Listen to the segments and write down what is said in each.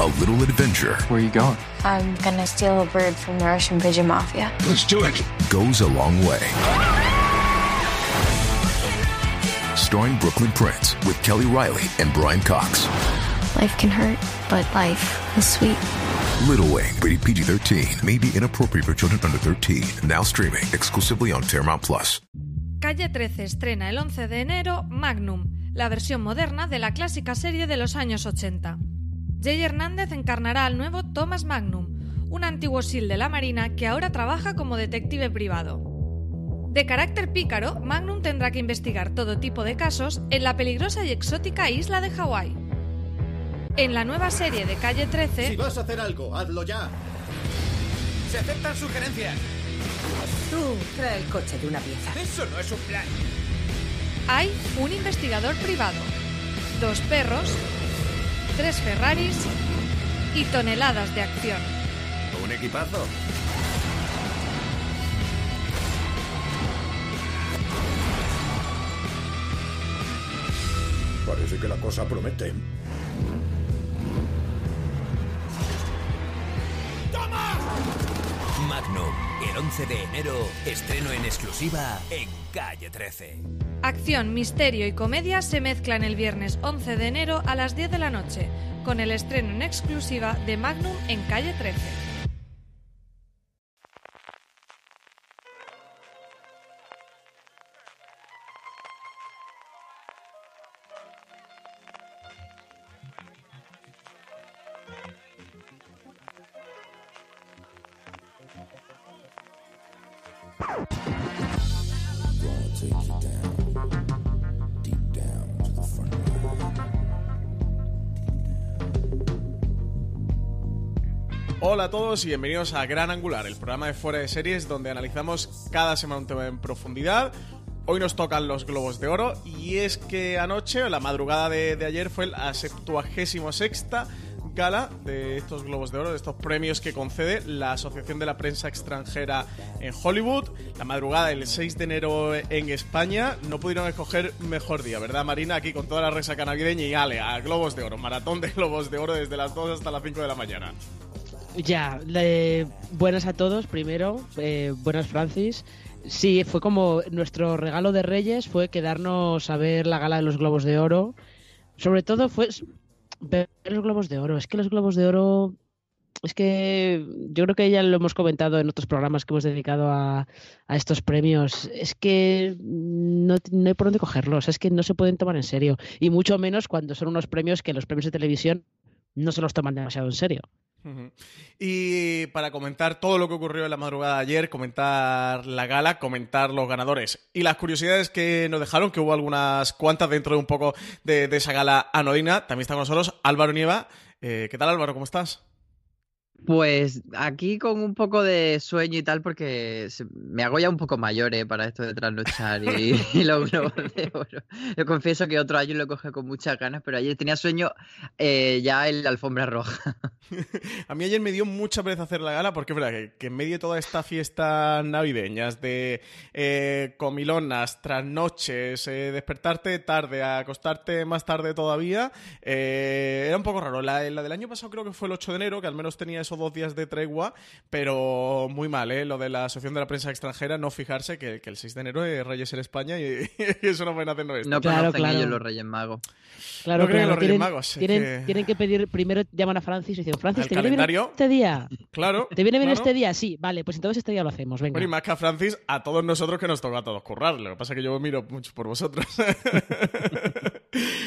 A little adventure Where are you going? I'm gonna steal a bird from the Russian pigeon mafia. Let's do it. goes a long way. Starring Brooklyn Prince with Kelly Riley and Brian Cox. Life can hurt, but life is sweet. Little Wing, rated PG 13, may be inappropriate for children under 13. Now streaming exclusively on Paramount Plus. Calle 13 estrena el 11 de enero Magnum, la versión moderna de la clásica serie de los años 80. Jay Hernández encarnará al nuevo Thomas Magnum, un antiguo SEAL de la Marina que ahora trabaja como detective privado. De carácter pícaro, Magnum tendrá que investigar todo tipo de casos en la peligrosa y exótica isla de Hawái. En la nueva serie de Calle 13, Si vas a hacer algo, hazlo ya. Se aceptan sugerencias. Tú trae el coche de una pieza. Eso no es un plan. hay un investigador privado, dos perros, tres Ferraris y toneladas de acción. Un equipazo. Parece que la cosa promete. Magnum, el 11 de enero, estreno en exclusiva en Calle 13. Acción, misterio y comedia se mezclan el viernes 11 de enero a las 10 de la noche, con el estreno en exclusiva de Magnum en Calle 13. Hola a todos y bienvenidos a Gran Angular, el programa de fuera de series donde analizamos cada semana un tema en profundidad. Hoy nos tocan los Globos de Oro y es que anoche, o la madrugada de, de ayer, fue la 76 gala de estos Globos de Oro, de estos premios que concede la Asociación de la Prensa Extranjera en Hollywood. La madrugada del 6 de enero en España. No pudieron escoger mejor día, ¿verdad, Marina? Aquí con toda la resaca navideña y ale, a Globos de Oro, maratón de Globos de Oro desde las 2 hasta las 5 de la mañana. Ya, le- buenas a todos primero, eh, buenas Francis. Sí, fue como nuestro regalo de Reyes fue quedarnos a ver la gala de los Globos de Oro. Sobre todo fue ver los Globos de Oro. Es que los Globos de Oro, es que yo creo que ya lo hemos comentado en otros programas que hemos dedicado a, estos premios. Es que no hay por dónde cogerlos, es que no se pueden tomar en serio. Y mucho menos cuando son unos premios que los premios de televisión no se los toman demasiado en serio. Y para comentar todo lo que ocurrió en la madrugada de ayer, comentar la gala, comentar los ganadores y las curiosidades que nos dejaron, que hubo algunas cuantas dentro de un poco de, de esa gala anodina, también está con nosotros Álvaro Nieva. Eh, ¿Qué tal Álvaro? ¿Cómo estás? Pues aquí con un poco de sueño y tal, porque me hago ya un poco mayor ¿eh? para esto de trasnochar y, y los globos de oro. Yo confieso que otro año lo coge con muchas ganas, pero ayer tenía sueño eh, ya en la alfombra roja. A mí ayer me dio mucha pereza hacer la gala porque es verdad que, que en medio de toda esta fiesta navideñas de eh, comilonas, trasnoches, eh, despertarte tarde, acostarte más tarde todavía, eh, era un poco raro. La, la del año pasado creo que fue el 8 de enero, que al menos tenía esos dos días de tregua, pero muy mal, ¿eh? Lo de la Asociación de la Prensa Extranjera, no fijarse que, que el 6 de enero es Reyes en España y, eso no pueden hacer esto. No Claro, conocen claro. ellos los Reyes Magos. Claro, No creen en claro. los Reyes tienen, Magos, tienen, que- tienen que pedir, primero llaman a Francis y dicen, Francis, ¿te viene bien este día? Claro. ¿Te viene bien claro. este día? Sí, vale, pues entonces este día lo hacemos, venga. Bueno, y más que a Francis, a todos nosotros que nos toca a todos currar. Lo que pasa es que yo miro mucho por vosotros.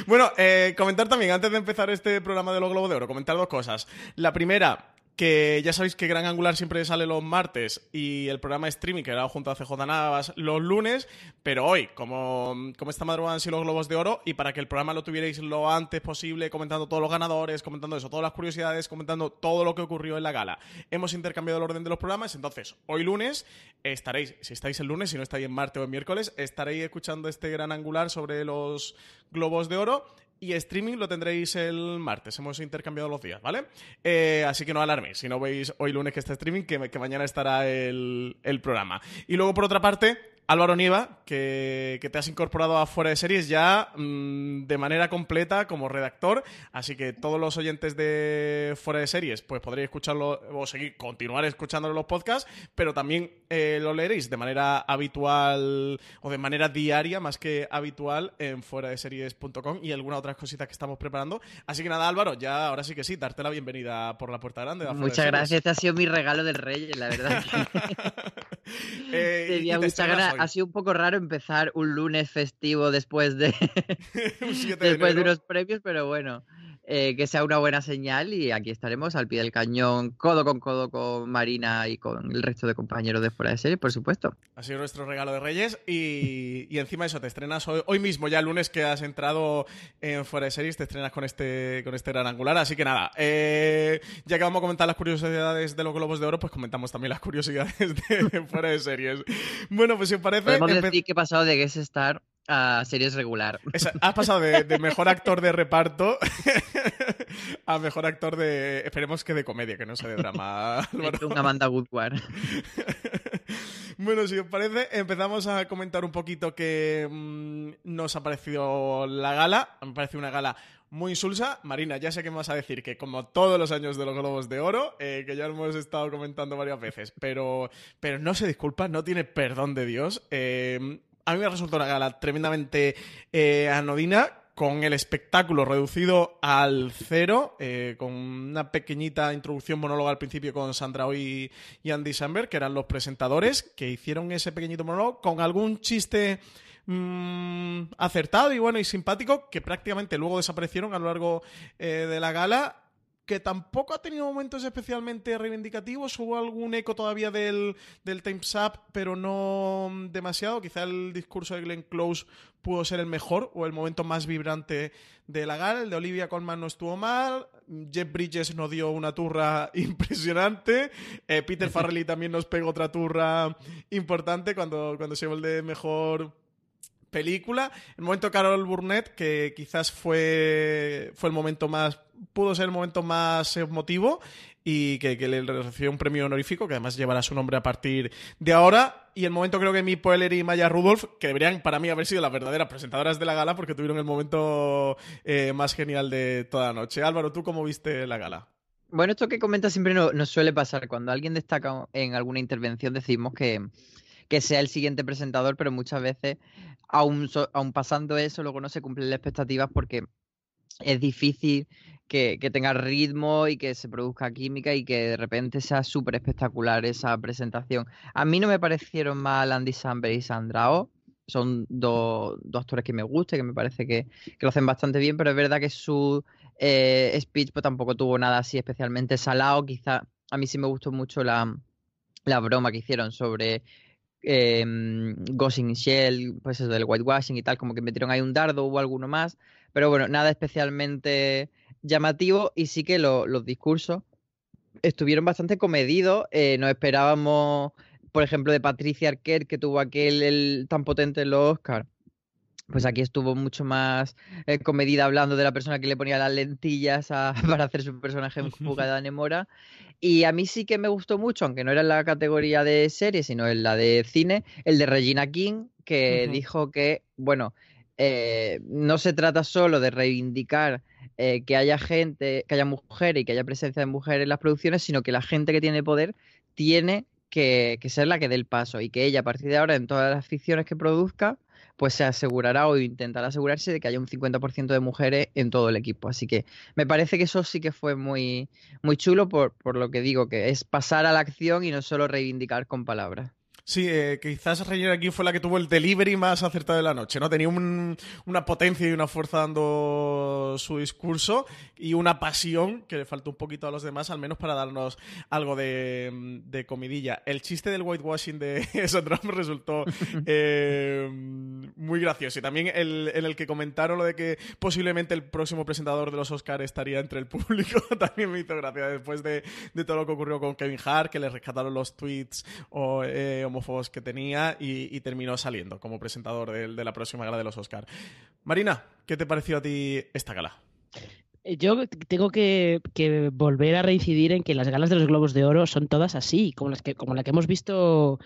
bueno, eh, comentar también, antes de empezar este programa de los Globos de Oro, comentar dos cosas. La primera, que ya sabéis que Gran Angular siempre sale los martes y el programa streaming que era junto a CJ Navas los lunes, pero hoy, como, como esta madrugada han sido los Globos de Oro y para que el programa lo tuvierais lo antes posible, comentando todos los ganadores, comentando eso, todas las curiosidades, comentando todo lo que ocurrió en la gala, hemos intercambiado el orden de los programas, entonces hoy lunes estaréis, si estáis el lunes, si no estáis en martes o en miércoles, estaréis escuchando este Gran Angular sobre los Globos de Oro y streaming lo tendréis el martes. Hemos intercambiado los días, ¿vale? Eh, así que no alarméis. Si no veis hoy lunes que está streaming, que, que mañana estará el, el programa. Y luego, por otra parte, Álvaro Nieva, que, te has incorporado a Fuera de Series ya mm, de manera completa como redactor, así que todos los oyentes de Fuera de Series pues podréis escucharlo o seguir, continuar escuchándolo en los podcasts, pero también eh, lo leeréis de manera habitual o de manera diaria más que habitual en fuera de series.com y algunas otras cositas que estamos preparando. Así que nada, Álvaro, ya ahora sí que sí, darte la bienvenida por la puerta grande. Muchas gracias, este ha sido mi regalo del Rey, la verdad. eh, muchas ha sido un poco raro empezar un lunes festivo después de, después de unos premios, pero bueno. Eh, que sea una buena señal y aquí estaremos al pie del cañón, codo con codo con Marina y con el resto de compañeros de fuera de serie, por supuesto. Ha sido nuestro regalo de Reyes y, y encima eso, te estrenas hoy, mismo, ya el lunes que has entrado en fuera de series, te estrenas con este, con este gran angular, así que nada, eh, ya que vamos a comentar las curiosidades de los Globos de Oro, pues comentamos también las curiosidades de fuera de series. Bueno, pues si os parece... Podemos decir que he pasado de Guest Star a series regular. has pasado de, mejor actor de reparto a mejor actor de. Esperemos que de comedia, que no sea de drama. Una Amanda Woodward. bueno, si os parece, empezamos a comentar un poquito qué mm, nos ha parecido la gala. Me parece una gala muy insulsa. Marina, ya sé que me vas a decir que como todos los años de los Globos de Oro, eh, que ya hemos estado comentando varias veces, pero, pero no se disculpa, no tiene perdón de Dios. Eh, a mí me resultó una gala tremendamente eh, anodina, con el espectáculo reducido al cero, eh, con una pequeñita introducción monóloga al principio con Sandra Hoy y Andy Samberg, que eran los presentadores, que hicieron ese pequeñito monólogo con algún chiste mm, acertado y bueno y simpático, que prácticamente luego desaparecieron a lo largo eh, de la gala que tampoco ha tenido momentos especialmente reivindicativos. Hubo algún eco todavía del, del Time's Up, pero no demasiado. Quizá el discurso de Glenn Close pudo ser el mejor o el momento más vibrante de la gala. El de Olivia Colman no estuvo mal. Jeff Bridges nos dio una turra impresionante. Eh, Peter Farrelly también nos pegó otra turra importante cuando, cuando se el de mejor película. El momento Carol Burnett, que quizás fue, fue el momento más, pudo ser el momento más emotivo y que, le recibió un premio honorífico, que además llevará su nombre a partir de ahora. Y el momento creo que Mi Poeler y Maya Rudolph, que deberían para mí haber sido las verdaderas presentadoras de la gala, porque tuvieron el momento eh, más genial de toda la noche. Álvaro, ¿tú cómo viste la gala? Bueno, esto que comentas siempre nos suele pasar. Cuando alguien destaca en alguna intervención decimos que, que sea el siguiente presentador, pero muchas veces aún, pasando eso, luego no se cumplen las expectativas porque es difícil que, tenga ritmo y que se produzca química y que de repente sea súper espectacular esa presentación. A mí no me parecieron mal Andy Samberg y Sandra Oh. Son dos, actores que me gustan, que me parece que, lo hacen bastante bien, pero es verdad que su eh, speech pues, tampoco tuvo nada así especialmente salado. Quizá a mí sí me gustó mucho la, la broma que hicieron sobre eh, Ghost Shell, pues eso del whitewashing y tal, como que metieron ahí un dardo, hubo alguno más, pero bueno, nada especialmente llamativo y sí que los discursos estuvieron bastante comedidos, eh, nos esperábamos, por ejemplo, de Patricia Arquette, que tuvo aquel el, tan potente en los Oscars, pues aquí estuvo mucho más eh, comedida hablando de la persona que le ponía las lentillas para hacer su personaje en Fuga de Anemora. Y a mí sí que me gustó mucho, aunque no era en la categoría de serie, sino en la de cine, el de Regina King, que dijo que, bueno, eh, no se trata solo de reivindicar eh, que haya gente, que haya mujeres y que haya presencia de mujeres en las producciones, sino que la gente que tiene poder tiene que, que ser la que dé el paso y que ella a partir de ahora en todas las ficciones que produzca pues se asegurará o intentará asegurarse de que haya un 50% de mujeres en todo el equipo. Así que me parece que eso sí que fue muy, muy chulo por, por lo que digo, que es pasar a la acción y no solo reivindicar con palabras. Sí, eh, quizás Regina aquí fue la que tuvo el delivery más acertado de la noche, ¿no? Tenía un- una potencia y una fuerza dando su discurso y una pasión que le faltó un poquito a los demás, al menos para darnos algo de, de comidilla. El chiste del whitewashing de Sandra resultó eh, muy gracioso. Y también el, en el que comentaron lo de que posiblemente el próximo presentador de los Oscars estaría entre el público, también me hizo gracia después de, de todo lo que ocurrió con Kevin Hart, que le rescataron los tweets o, eh, homofóbicos que tenía y, terminó saliendo como presentador de, la próxima gala de los Oscars. Marina, ¿qué te pareció a ti esta gala? Eh, Yo tengo que, que volver a reincidir en que las galas de los Globos de Oro son todas así, como las que, como la que hemos visto,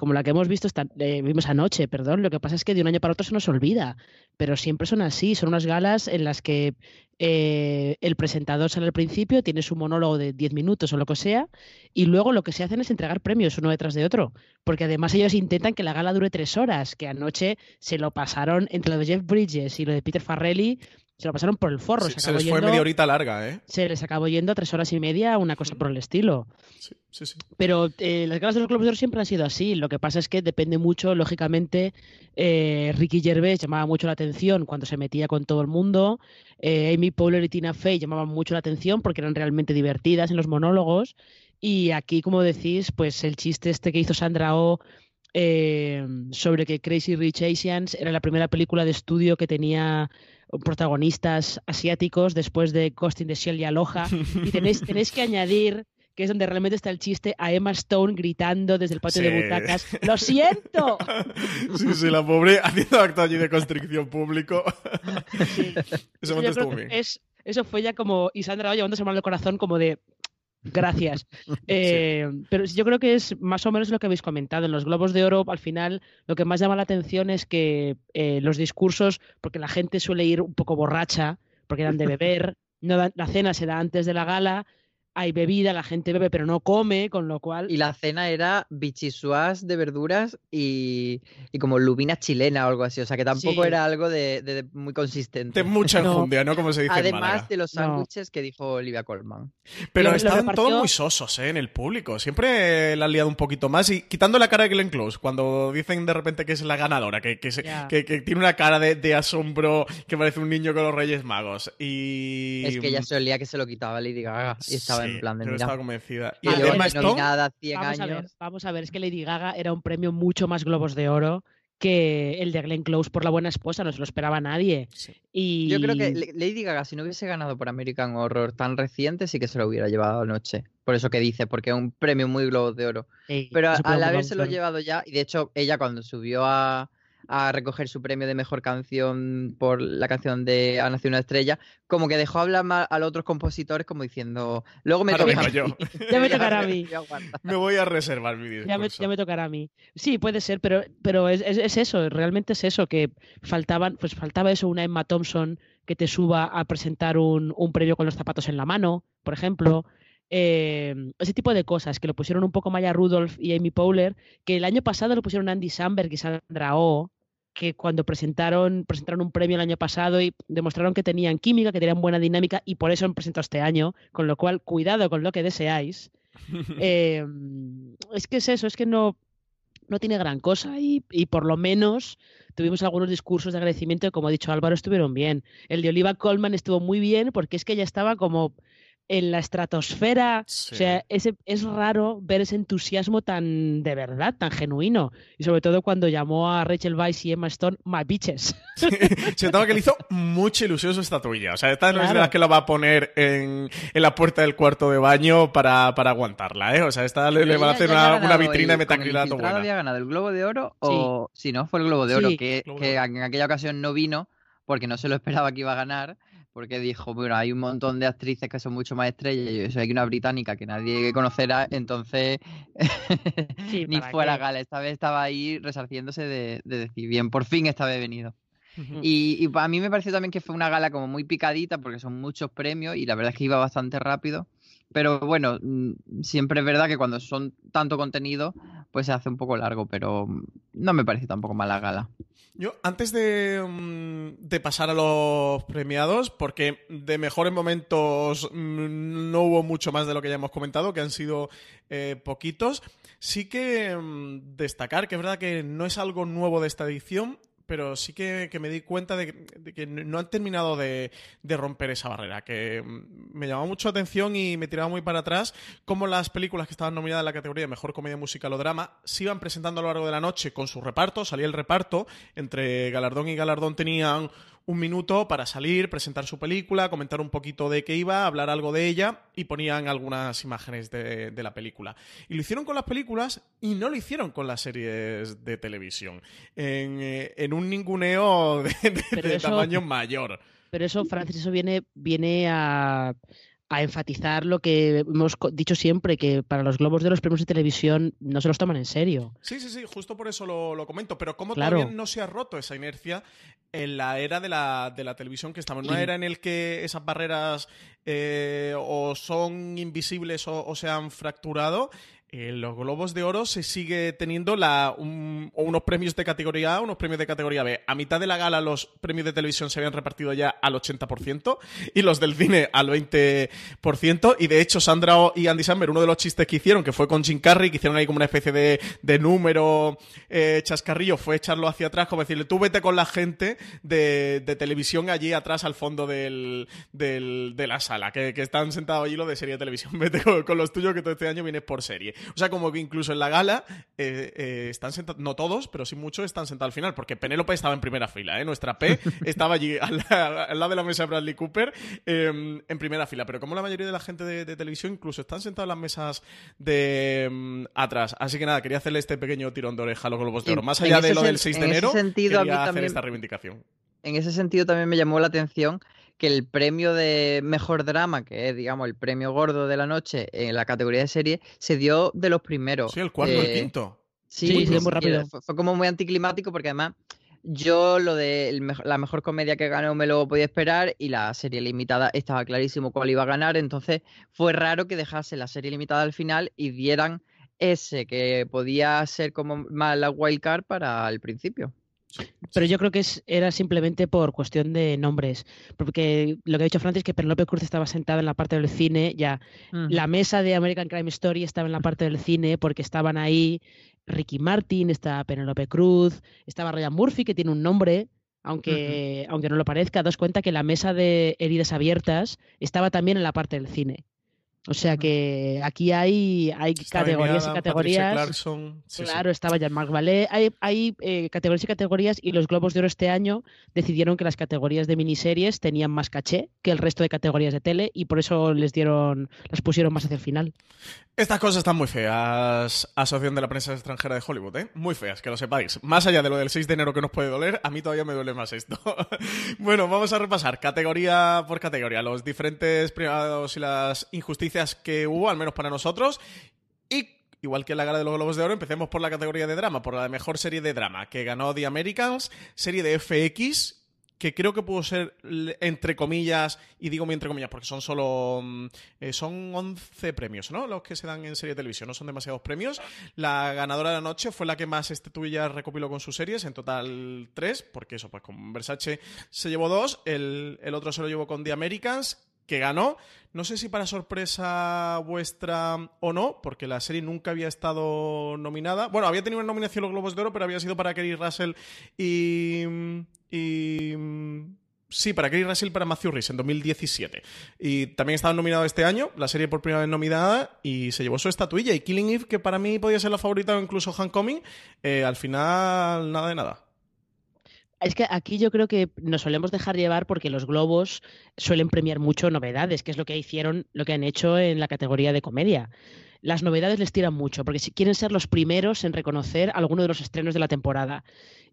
como la que hemos visto eh, vimos anoche, perdón. Lo que pasa es que de un año para otro se nos olvida, pero siempre son así. Son unas galas en las que eh, el presentador sale al principio, tiene su monólogo de 10 minutos o lo que sea, y luego lo que se hacen es entregar premios uno detrás de otro, porque además ellos intentan que la gala dure tres horas, que anoche se lo pasaron entre lo de Jeff Bridges y lo de Peter Farrelly. Se lo pasaron por el forro. Sí, se, se les fue yendo- media horita larga, ¿eh? se les acabó yendo a tres horas y media, una cosa por el estilo. Sí, sí, sí. Pero eh, las galas de los Globos de Oro siempre han sido así. Lo que pasa es que depende mucho, lógicamente, eh, Ricky Gervais llamaba mucho la atención cuando se metía con todo el mundo. eh, Amy Poehler y Tina Fey llamaban mucho la atención porque eran realmente divertidas en los monólogos. Y aquí, como decís, pues el chiste este que hizo Sandra Oh eh, sobre que Crazy Rich Asians era la primera película de estudio que tenía protagonistas asiáticos después de Ghost in the Shell y Aloha. Y tenéis, tenéis que añadir que es donde realmente está el chiste, a Emma Stone gritando desde el patio Sí. de butacas, ¡lo siento! Sí, sí, la pobre haciendo acto allí de constricción público. Ese Eso, momento estuvo bien. es, eso fue ya como, y Sandra llevándose mal el corazón como de, gracias. Eh, Pero yo creo que es más o menos lo que habéis comentado. En los Globos de Oro, al final, lo que más llama la atención es que eh, los discursos, porque la gente suele ir un poco borracha, porque dan de beber, no dan- la cena se da antes de la gala, hay bebida, la gente bebe pero no come, con lo cual... Y la cena era bichisuas de verduras y, y como lubina chilena o algo así. O sea que tampoco Sí. era algo de, de- de muy consistente. De mucha No. enjundia, ¿no? Como se dice en Además Málaga. de los No. sándwiches que dijo Olivia Colman. Pero estaban repartió- todos muy sosos, ¿eh? En el público. Siempre la han liado un poquito más. Y quitando la cara de Glenn Close, cuando dicen de repente que es la ganadora, que, que, se- Ya. que- que tiene una cara de, de asombro que parece un niño con los Reyes Magos. Y... Es que ella se olía que se lo quitaba Lady Gaga y estaba Sí, en plan de yo mira. estaba convencida. Y A Emma Stone, nominada 100 Vamos a años. ver, vamos a ver, es que Lady Gaga era un premio mucho más Globos de Oro que el de Glenn Close por La Buena Esposa, no se lo esperaba nadie. Y... Yo creo que Lady Gaga, si no hubiese ganado por American Horror tan reciente, sí que se lo hubiera llevado anoche. Por eso que dice, porque es un premio muy Globos de Oro. Sí, Pero a- al habérselo llevado ya, y de hecho ella cuando subió a, a recoger su premio de mejor canción por la canción de Ha nacido una estrella, como que dejó hablar más a los otros compositores como diciendo, luego me Ahora toca a mí". yo. Ya me tocará a mí. me voy a reservar mi discurso. Ya me, ya me tocará a mí. Sí, puede ser, pero, pero es, es- es eso, realmente es eso, que faltaban, pues faltaba eso, una Emma Thompson que te suba a presentar un, un premio con los zapatos en la mano, por ejemplo. Eh, ese tipo de cosas, que lo pusieron un poco Maya Rudolph y Amy Powler, que el año pasado lo pusieron Andy Samberg y Sandra Oh, que cuando presentaron, presentaron un premio el año pasado y demostraron que tenían química, que tenían buena dinámica y por eso han presentado este año, con lo cual cuidado con lo que deseáis. Eh, es que es eso, es que no, no tiene gran cosa y, y por lo menos tuvimos algunos discursos de agradecimiento que, como ha dicho Álvaro, estuvieron bien. El de Oliva Colman estuvo muy bien porque es que ella estaba como en la estratosfera. Sí. O sea, ese, es raro ver ese entusiasmo tan de verdad, tan genuino. Y sobre todo cuando llamó a Rachel Weisz y Emma Stone my bitches. Se notaba que le hizo mucha ilusión su estatuilla. O sea, esta no es de las que la va a poner en, en la puerta del cuarto de baño para, para aguantarla, ¿eh? O sea, esta le, le van a hacer una, vitrina de el- metacrilato buena. había ganado el Globo de Oro o si no fue el Globo de Oro Sí, que, Globo que de Oro. en aquella ocasión no vino porque no se lo esperaba que iba a ganar porque dijo bueno hay un montón de actrices que son mucho más estrellas y yo soy aquí una británica que nadie conocerá entonces Sí, ni ¿para fue a la qué? gala esta vez estaba ahí resarciéndose de, de decir bien por fin esta vez he venido y, y a mí me pareció también que fue una gala como muy picadita porque son muchos premios y la verdad es que iba bastante rápido. Pero bueno, mm, siempre es verdad que cuando son tanto contenido, pues se hace un poco largo, pero no me parece tampoco mala gala. Yo, antes de, mm, de, pasar a los premiados, porque de mejores momentos mm, no hubo mucho más de lo que ya hemos comentado, que han sido eh, poquitos, sí que mm, destacar que es verdad que no es algo nuevo de esta edición, pero sí que, me di cuenta de, que no han terminado de, romper esa barrera, que mm, me llamó mucho atención y me tiraba muy para atrás cómo las películas que estaban nominadas en la categoría de Mejor Comedia Musical o Drama se iban presentando a lo largo de la noche con su reparto, salía el reparto, entre galardón y galardón tenían un minuto para salir, presentar su película, comentar un poquito de qué iba, hablar algo de ella y ponían algunas imágenes de, la película. Y lo hicieron con las películas y no lo hicieron con las series de televisión. En, eh, un ninguneo de, tamaño mayor. Pero eso, Francis, eso viene, viene a a enfatizar lo que hemos dicho siempre, que para los globos de los premios de televisión no se los toman en serio. Sí, sí, sí, justo por eso lo, comento. Pero ¿cómo todavía no se ha roto esa inercia en la era de la, de la televisión que estamos? Una era en el que esas barreras eh, o son invisibles o se han fracturado en los Globos de Oro se sigue teniendo la, unos premios de categoría A, unos premios de categoría B. A mitad de la gala los premios de televisión se habían repartido ya al 80% y los del cine al 20%. Y de hecho, Sandra y Andy Samberg, uno de los chistes que hicieron, que fue con Jim Carrey, que hicieron ahí como una especie de, número eh, chascarrillo, fue echarlo hacia atrás, como decirle, tú vete con la gente de, televisión allí atrás al fondo del, de la sala, que, están sentados allí los de serie de televisión. Vete con los tuyos que todo este año vienes por serie. O sea, como que incluso en la gala eh, eh, están sentados, no todos, pero sí muchos están sentados al final, porque Penélope estaba en primera fila, ¿eh? Nuestra P estaba allí al, lado de la mesa de Bradley Cooper em, en primera fila. Pero como la mayoría de la gente de, televisión incluso están sentados en las mesas de em, atrás. Así que nada, quería hacerle este pequeño tirón de oreja a los Globos de Oro. Más allá de lo del 6 de enero, sentido, quería hacer esta reivindicación. En ese sentido también me llamó la atención que el premio de mejor drama, que es, digamos, el premio gordo de la noche en la categoría de serie, se dio de los primeros. Sí, el cuarto, el eh, quinto. Sí, sí, muy rápido. Fue, como muy anticlimático porque además yo lo de la mejor comedia que ganó me lo podía esperar y la serie limitada estaba clarísimo cuál iba a ganar, entonces fue raro que dejase la serie limitada al final y dieran ese que podía ser como más la wildcard para el principio. Pero yo creo que era simplemente por cuestión de nombres. Porque lo que ha dicho Francis es que Penelope Cruz estaba sentada en la parte del cine, ya. La mesa de American Crime Story estaba en la parte del cine porque estaban ahí Ricky Martin, estaba Penelope Cruz, estaba Ryan Murphy, que tiene un nombre, aunque, aunque no lo parezca. Das cuenta que la mesa de heridas abiertas estaba también en la parte del cine. O sea que aquí hay, hay categorías y categorías. claro, estaba Jean-Marc Vallée. Hay, hay eh, categorías y categorías y los Globos de Oro este año decidieron que las categorías de miniseries tenían más caché que el resto de categorías de tele y por eso les dieron, las pusieron más hacia el final. Estas cosas están muy feas, Asociación de la Prensa Extranjera de Hollywood, ¿eh? Muy feas, que lo sepáis. Más allá de lo del 6 de enero que nos puede doler, a mí todavía me duele más esto. bueno, vamos a repasar categoría por categoría los diferentes privados y las injusticias que hubo, al menos para nosotros. Y igual que en la gala de los Globos de Oro, empecemos por la categoría de drama, por la mejor serie de drama, que ganó The Americans, serie de FX que creo que pudo ser entre comillas, y digo muy entre comillas porque son solo, mm, eh, son 11 premios, ¿no? Los que se dan en serie de televisión, no son demasiados premios. La ganadora de la noche fue la que más estatuillas recopiló con sus series, en total tres, porque eso, pues con Versace se llevó dos, el, el otro se lo llevó con The Americans, que ganó. No sé si para sorpresa vuestra o no, porque la serie nunca había estado nominada. Bueno, había tenido una nominación los Globos de Oro, pero había sido para Kerry Russell y, y Sí, para Kerry Russell para Matthew Rhys en 2017. Y también estaba nominado este año, la serie por primera vez nominada, y se llevó su estatuilla. Y Killing Eve, que para mí podía ser la favorita o incluso Homecoming, eh, al final nada de nada. Es que aquí yo creo que nos solemos dejar llevar porque los globos suelen premiar mucho novedades, que es lo que hicieron, lo que han hecho en la categoría de comedia. Las novedades les tiran mucho, porque si quieren ser los primeros en reconocer alguno de los estrenos de la temporada.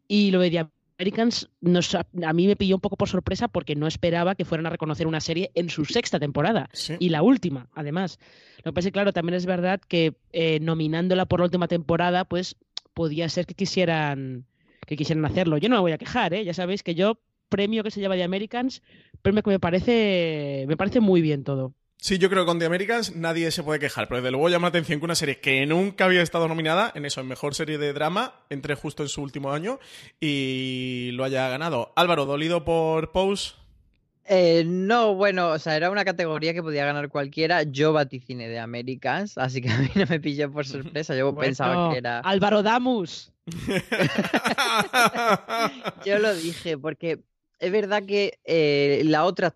Y lo de Americans a mí me pilló un poco por sorpresa porque no esperaba que fueran a reconocer una serie en su sexta temporada y la última, además. Lo que pasa es que, claro, también es verdad que eh, nominándola por la última temporada, pues podía ser que quisieran que quisieran hacerlo. Yo no me voy a quejar, ¿eh? ya sabéis que yo premio que se lleva de Americans, premio que me parece me parece muy bien todo. Sí, yo creo que con The Americans nadie se puede quejar, pero desde luego llama la atención que una serie que nunca había estado nominada en eso, en mejor serie de drama, entre justo en su último año y lo haya ganado. Álvaro, dolido por Pose. Eh, no, bueno, o sea, era una categoría que podía ganar cualquiera. Yo vaticine de Americans, así que a mí no me pilló por sorpresa. Yo Bueno, pensaba que era. Álvaro Damus. Yo lo dije, porque es verdad que eh, la otra.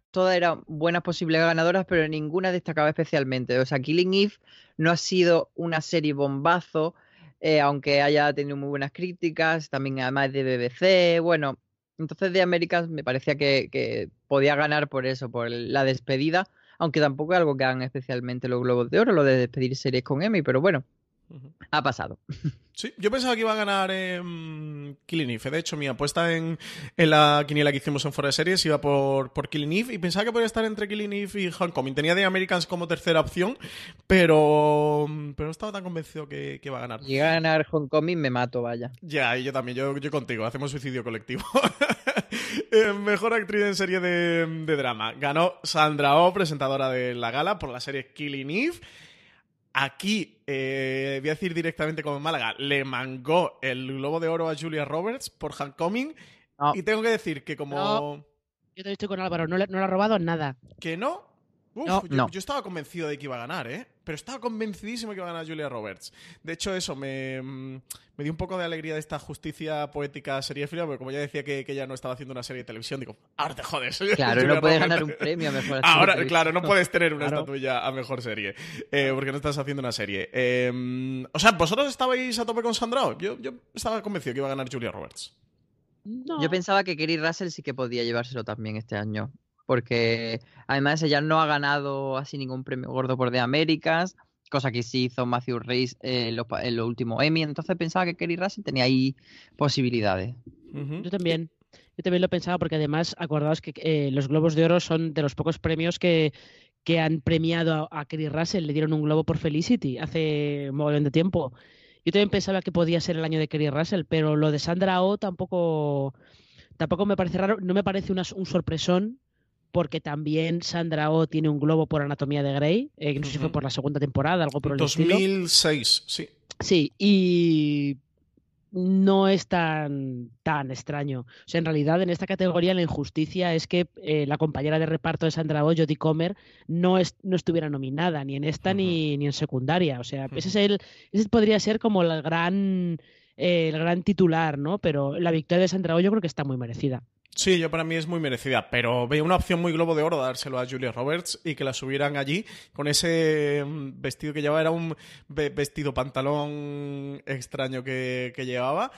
Todas eran buenas posibles ganadoras, pero ninguna destacaba especialmente. O sea, Killing Eve no ha sido una serie bombazo, eh, aunque haya tenido muy buenas críticas, también además de BBC. Bueno, entonces de Américas me parecía que, que podía ganar por eso, por la despedida, aunque tampoco es algo que hagan especialmente los Globos de Oro, lo de despedir series con Emmy, pero bueno, ha pasado. Sí, yo pensaba que iba a ganar eh, Killing Eve. De hecho, mi apuesta en, en la quiniela que hicimos en Fuera de Series iba por, por Killing Eve y pensaba que podía estar entre Killing Eve y Homecoming. Tenía The Americans como tercera opción, pero, pero no estaba tan convencido que, que iba a ganar. Llega a ganar Homecoming, me mato, vaya. Ya, y yo también, yo, yo contigo, hacemos suicidio colectivo. Eh, Mejor actriz en serie de, de drama. Ganó Sandra Oh, presentadora de la gala, por la serie Killing Eve. Aquí, eh, voy a decir directamente como en Málaga, le mangó el Globo de Oro a Julia Roberts por Homecoming. Y tengo que decir que como... No. Yo también estoy con Álvaro, no le, no le ha robado nada. ¿Que no? Uf, No. yo, No. yo estaba convencido de que iba a ganar, ¿eh? Pero estaba convencidísimo que iba a ganar Julia Roberts. De hecho, eso me, mm, me dio un poco de alegría de esta justicia poética seriéfila, porque como ya decía que, que ella no estaba haciendo una serie de televisión, digo, ahora te jodes. Claro, Julia no puedes Roberts. ganar un premio a mejor Ahora, televisión. claro, no puedes tener una Claro. estatuilla a mejor serie, eh, porque no estás haciendo una serie. Eh, o sea, ¿vosotros estabais a tope con Sandra Oh? Yo, yo estaba convencido que iba a ganar Julia Roberts. Yo pensaba que Kerry Russell sí que podía llevárselo también este año. Porque además ella no ha ganado así ningún premio gordo por The Américas, cosa que sí hizo Matthew Rhys eh, en, pa- en los últimos Emmy. Entonces pensaba que Kerry Russell tenía ahí posibilidades. Yo también. Yo también lo pensaba porque además, acordaos que eh, los Globos de Oro son de los pocos premios que, que han premiado a, a Kerry Russell. Le dieron un globo por Felicity hace un mogollón de tiempo. Yo también pensaba que podía ser el año de Kerry Russell, pero lo de Sandra Oh tampoco, tampoco me parece raro. No me parece una- un sorpresón porque también Sandra Oh tiene un globo por Anatomía de Grey. eh, no sé si fue por la segunda temporada, algo por el estilo. 2006, sí. Sí, y no es tan, tan extraño. O sea, en realidad en esta categoría la injusticia es que eh, la compañera de reparto de Sandra Oh, Jodie Comer, no, es, no estuviera nominada ni en esta ni, ni en secundaria. O sea, ese, es el, ese podría ser como el gran, eh, el gran titular, ¿no? Pero la victoria de Sandra Oh yo creo que está muy merecida. Sí, yo para mí es muy merecida, pero veía una opción muy globo de oro dárselo a Julia Roberts y que la subieran allí con ese mm, vestido que llevaba, era un ve- vestido pantalón extraño que, que llevaba.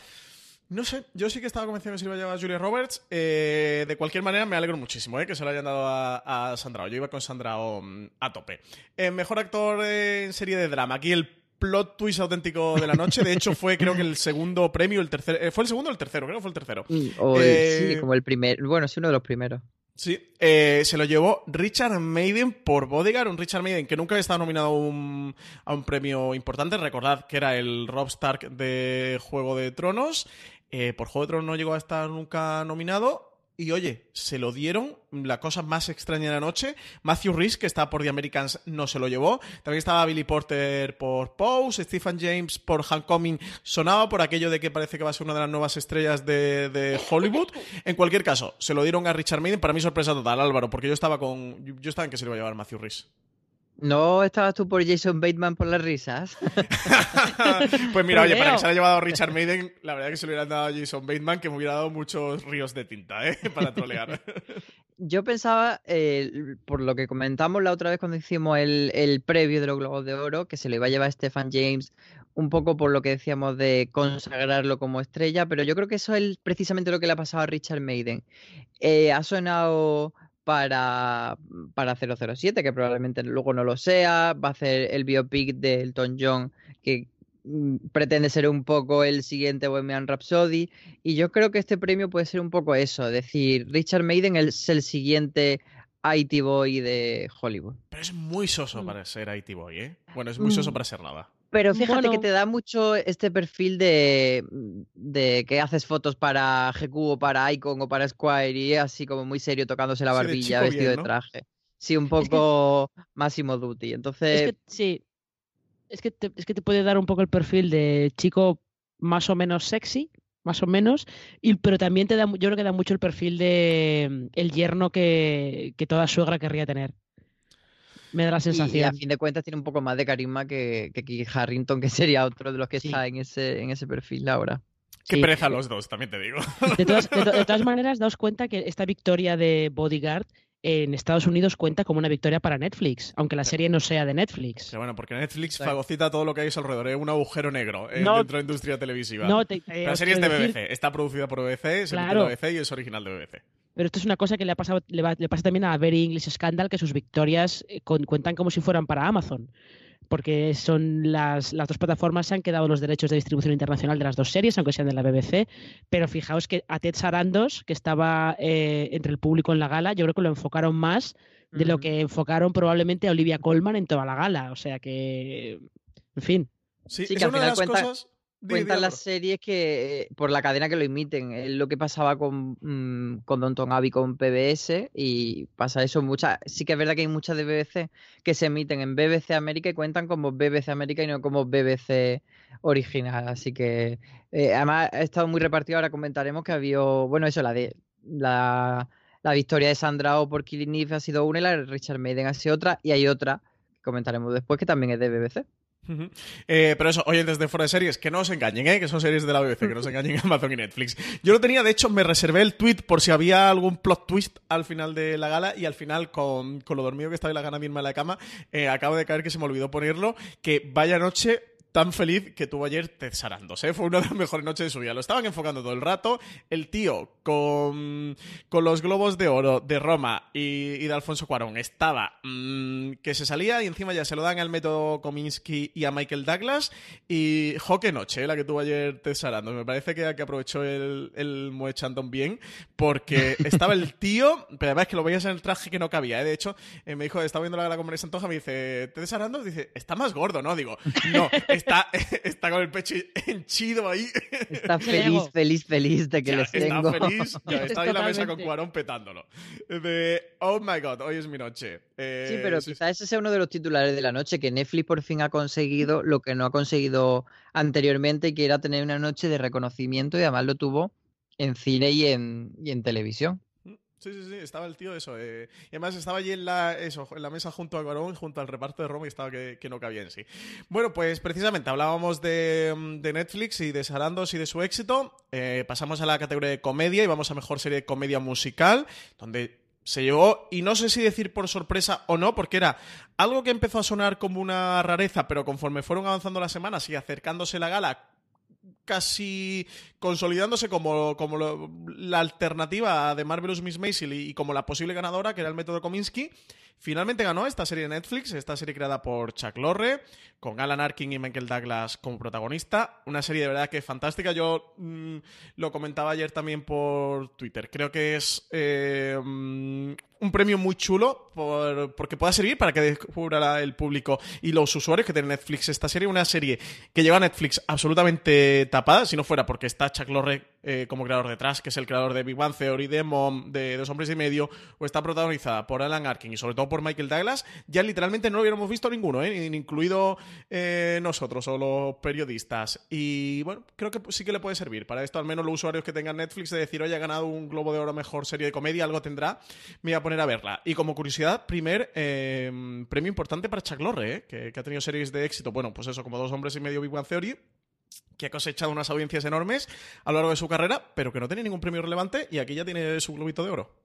No sé, yo sí que estaba convencido que se iba a llevar a Julia Roberts. Eh, de cualquier manera, me alegro muchísimo eh, que se lo hayan dado a, a Sandra. Yo iba con Sandra mm, a tope. Eh, mejor actor en serie de drama. Aquí el plot twist auténtico de la noche. De hecho, fue creo que el segundo premio, el tercer, eh, ¿Fue el segundo o el tercero? Creo que fue el tercero. O el- Eh, sí, como el primer. Bueno, sí, uno de los primeros. Sí, eh, se lo llevó Richard Maiden por Bodyguard, un Richard Maiden que nunca había estado nominado a un, a un premio importante. Recordad que era el Rob Stark de Juego de Tronos. Eh, por Juego de Tronos no llegó a estar nunca nominado. Y oye, se lo dieron, la cosa más extraña de la noche. Matthew Rhys, que está por The Americans, no se lo llevó. También estaba Billy Porter por Pose, Stephen James por Homecoming. Sonaba por aquello de que parece que va a ser una de las nuevas estrellas de, de Hollywood. En cualquier caso, se lo dieron a Richard Maiden. Para mí sorpresa total, Álvaro, porque yo estaba con yo estaba en que se lo iba a llevar Matthew Rhys. ¿No estabas tú por Jason Bateman por las risas? pues mira, oye, para que se haya llevado Richard Maiden, la verdad que se le hubieran dado a Jason Bateman, que me hubiera dado muchos ríos de tinta, ¿eh? Para trolear. Yo pensaba, eh, por lo que comentamos la otra vez cuando hicimos el, el, previo de los Globos de Oro, que se lo iba a llevar Stephen James, un poco por lo que decíamos de consagrarlo como estrella, pero yo creo que eso es precisamente lo que le ha pasado a Richard Maiden. Eh, ha sonado para, para 007, que probablemente luego no lo sea, va a hacer el biopic de Elton John, que mm, pretende ser un poco el siguiente Bohemian Rhapsody, y yo creo que este premio puede ser un poco eso, decir, Richard Maiden es el siguiente IT Boy de Hollywood. Pero es muy soso para ser IT Boy, ¿eh? Bueno, es muy soso Mm. para ser nada. Pero fíjate que te da mucho este perfil de, de que haces fotos para GQ o para Icon o para Squire y así como muy serio tocándose la Sí, de barbilla vestido bien, de traje. Sí, un poco Máximo Duty. Entonces, Es que sí. Es que, te, es que te puede dar un poco el perfil de chico más o menos sexy, más o menos, y, pero también te da, yo creo que da mucho el perfil de mm, el yerno que, que toda suegra querría tener. Me da la y- sensación. y, a fin de cuentas tiene un poco más de carisma que, que Kit Harrington, que sería otro de los que Sí. está en ese, en ese perfil ahora. Qué Sí. pereza los dos, también te digo. De todas, de to- de todas maneras, daos cuenta que esta victoria de Bodyguard en Estados Unidos cuenta como una victoria para Netflix, aunque la serie no sea de Netflix. Pero bueno, porque Netflix fagocita todo lo que hay a su alrededor, es un agujero negro eh, No- dentro de la industria televisiva. no, te- te- Pero la serie es de BBC, decir- está producida por BBC, se Claro. la BBC y es original de BBC. Pero esto es una cosa que le, ha pasado, le, va- le pasa también a Very English Scandal, que sus victorias eh, con- cuentan como si fueran para Amazon. Porque son las, las dos plataformas se han quedado los derechos de distribución internacional de las dos series, aunque sean de la BBC. Pero fijaos que a Ted Sarandos, que estaba eh, entre el público en la gala, yo creo que lo enfocaron más de lo que enfocaron probablemente a Olivia Colman en toda la gala. O sea que, en fin. Sí, Sí, es que al una de las cosas... Cuentan las series que por la cadena que lo imiten. Es lo que pasaba con, mm, con Downton Abbey con PBS y pasa eso muchas. Sí que es verdad que hay muchas de BBC que se emiten en BBC América y cuentan como BBC América y no como BBC original. Así que eh, además ha estado muy repartido. Ahora comentaremos que había, bueno, eso, la de la, la victoria de Sandra O por Killing Eve ha sido una y la de Richard Maiden ha sido otra y hay otra que comentaremos después que también es de BBC. Eh, pero eso, oyentes de fuera de series, que no os engañen, ¿eh? que son series de la BBC, que no os engañen Amazon y Netflix. Yo lo tenía, de hecho, me reservé el tweet por si había algún plot twist al final de la gala y al final, con, con lo dormido que estaba y la gana misma en la cama, eh, acabo de caer que se me olvidó ponerlo, que vaya noche tan feliz que tuvo ayer Ted Sarandos, ¿eh? Fue una de las mejores noches de su vida. Lo estaban enfocando todo el rato. El tío con, con los globos de oro de Roma y, y de Alfonso Cuarón estaba mm, que se salía y encima ya se lo dan al método Kominsky y a Michael Douglas. Y jo, qué noche, ¿eh? la que tuvo ayer Ted Sarandos. Me parece que, que aprovechó el, el Moe Chandon bien porque estaba el tío, pero además que lo veías en el traje que no cabía. ¿eh? De hecho, eh, me dijo, estaba viendo la gala con María Santoja, me dice, Ted Sarandos, dice, está más gordo, ¿no? Digo, no, está, está con el pecho henchido ahí. Está feliz, feliz, feliz de que Ya, les está tengo. feliz, ya está ahí en la mesa con Totalmente. Cuarón petándolo. De, oh my god, hoy es mi noche. Eh, Sí, pero sí, quizás ese sea uno de los titulares de la noche, que Netflix por fin ha conseguido lo que no ha conseguido anteriormente, que era tener una noche de reconocimiento y además lo tuvo en cine y en, y en televisión. Sí, sí, sí, estaba el tío eso. eh, y además estaba allí en la, eso, en la mesa junto a Cuarón, junto al reparto de Roma y estaba que, que no cabía en sí. Bueno, pues precisamente hablábamos de, mm, de Netflix y de Sarandos y de su éxito. Eh, pasamos a la categoría de comedia y vamos a mejor serie de comedia musical, donde se llevó, y no sé si decir por sorpresa o no, porque era algo que empezó a sonar como una rareza, pero conforme fueron avanzando las semanas y acercándose la gala, casi consolidándose como, como lo- la alternativa de Marvelous Miss Maisel y, y como la posible ganadora, que era el método Kominsky. Finalmente ganó esta serie de Netflix, esta serie creada por Chuck Lorre, con Alan Arkin y Michael Douglas como protagonista. Una serie de verdad que es fantástica. Yo mm, lo comentaba ayer también por Twitter. Creo que es eh, mm, un premio muy chulo por- porque pueda servir para que descubra el público y los usuarios que tiene Netflix esta serie. Una serie que lleva a Netflix absolutamente tapada, si no fuera porque está Chuck Lorre eh, como creador detrás, que es el creador de Big Bang Theory, de Mom, de Dos Hombres y Medio, o está protagonizada por Alan Arkin y sobre todo por Michael Douglas, ya literalmente no lo hubiéramos visto ninguno, ¿eh? incluido eh, nosotros o los periodistas. Y bueno, creo que sí que le puede servir. Para esto, al menos los usuarios que tengan Netflix, de decir, oye, ha ganado un Globo de Oro mejor serie de comedia, algo tendrá, me voy a poner a verla. Y como curiosidad, primer eh, premio importante para Chuck Lorre, que, que ha tenido series de éxito, bueno, pues eso, como Dos Hombres y Medio, Big Bang Theory que ha cosechado unas audiencias enormes a lo largo de su carrera, pero que no tiene ningún premio relevante y aquí ya tiene su globito de oro.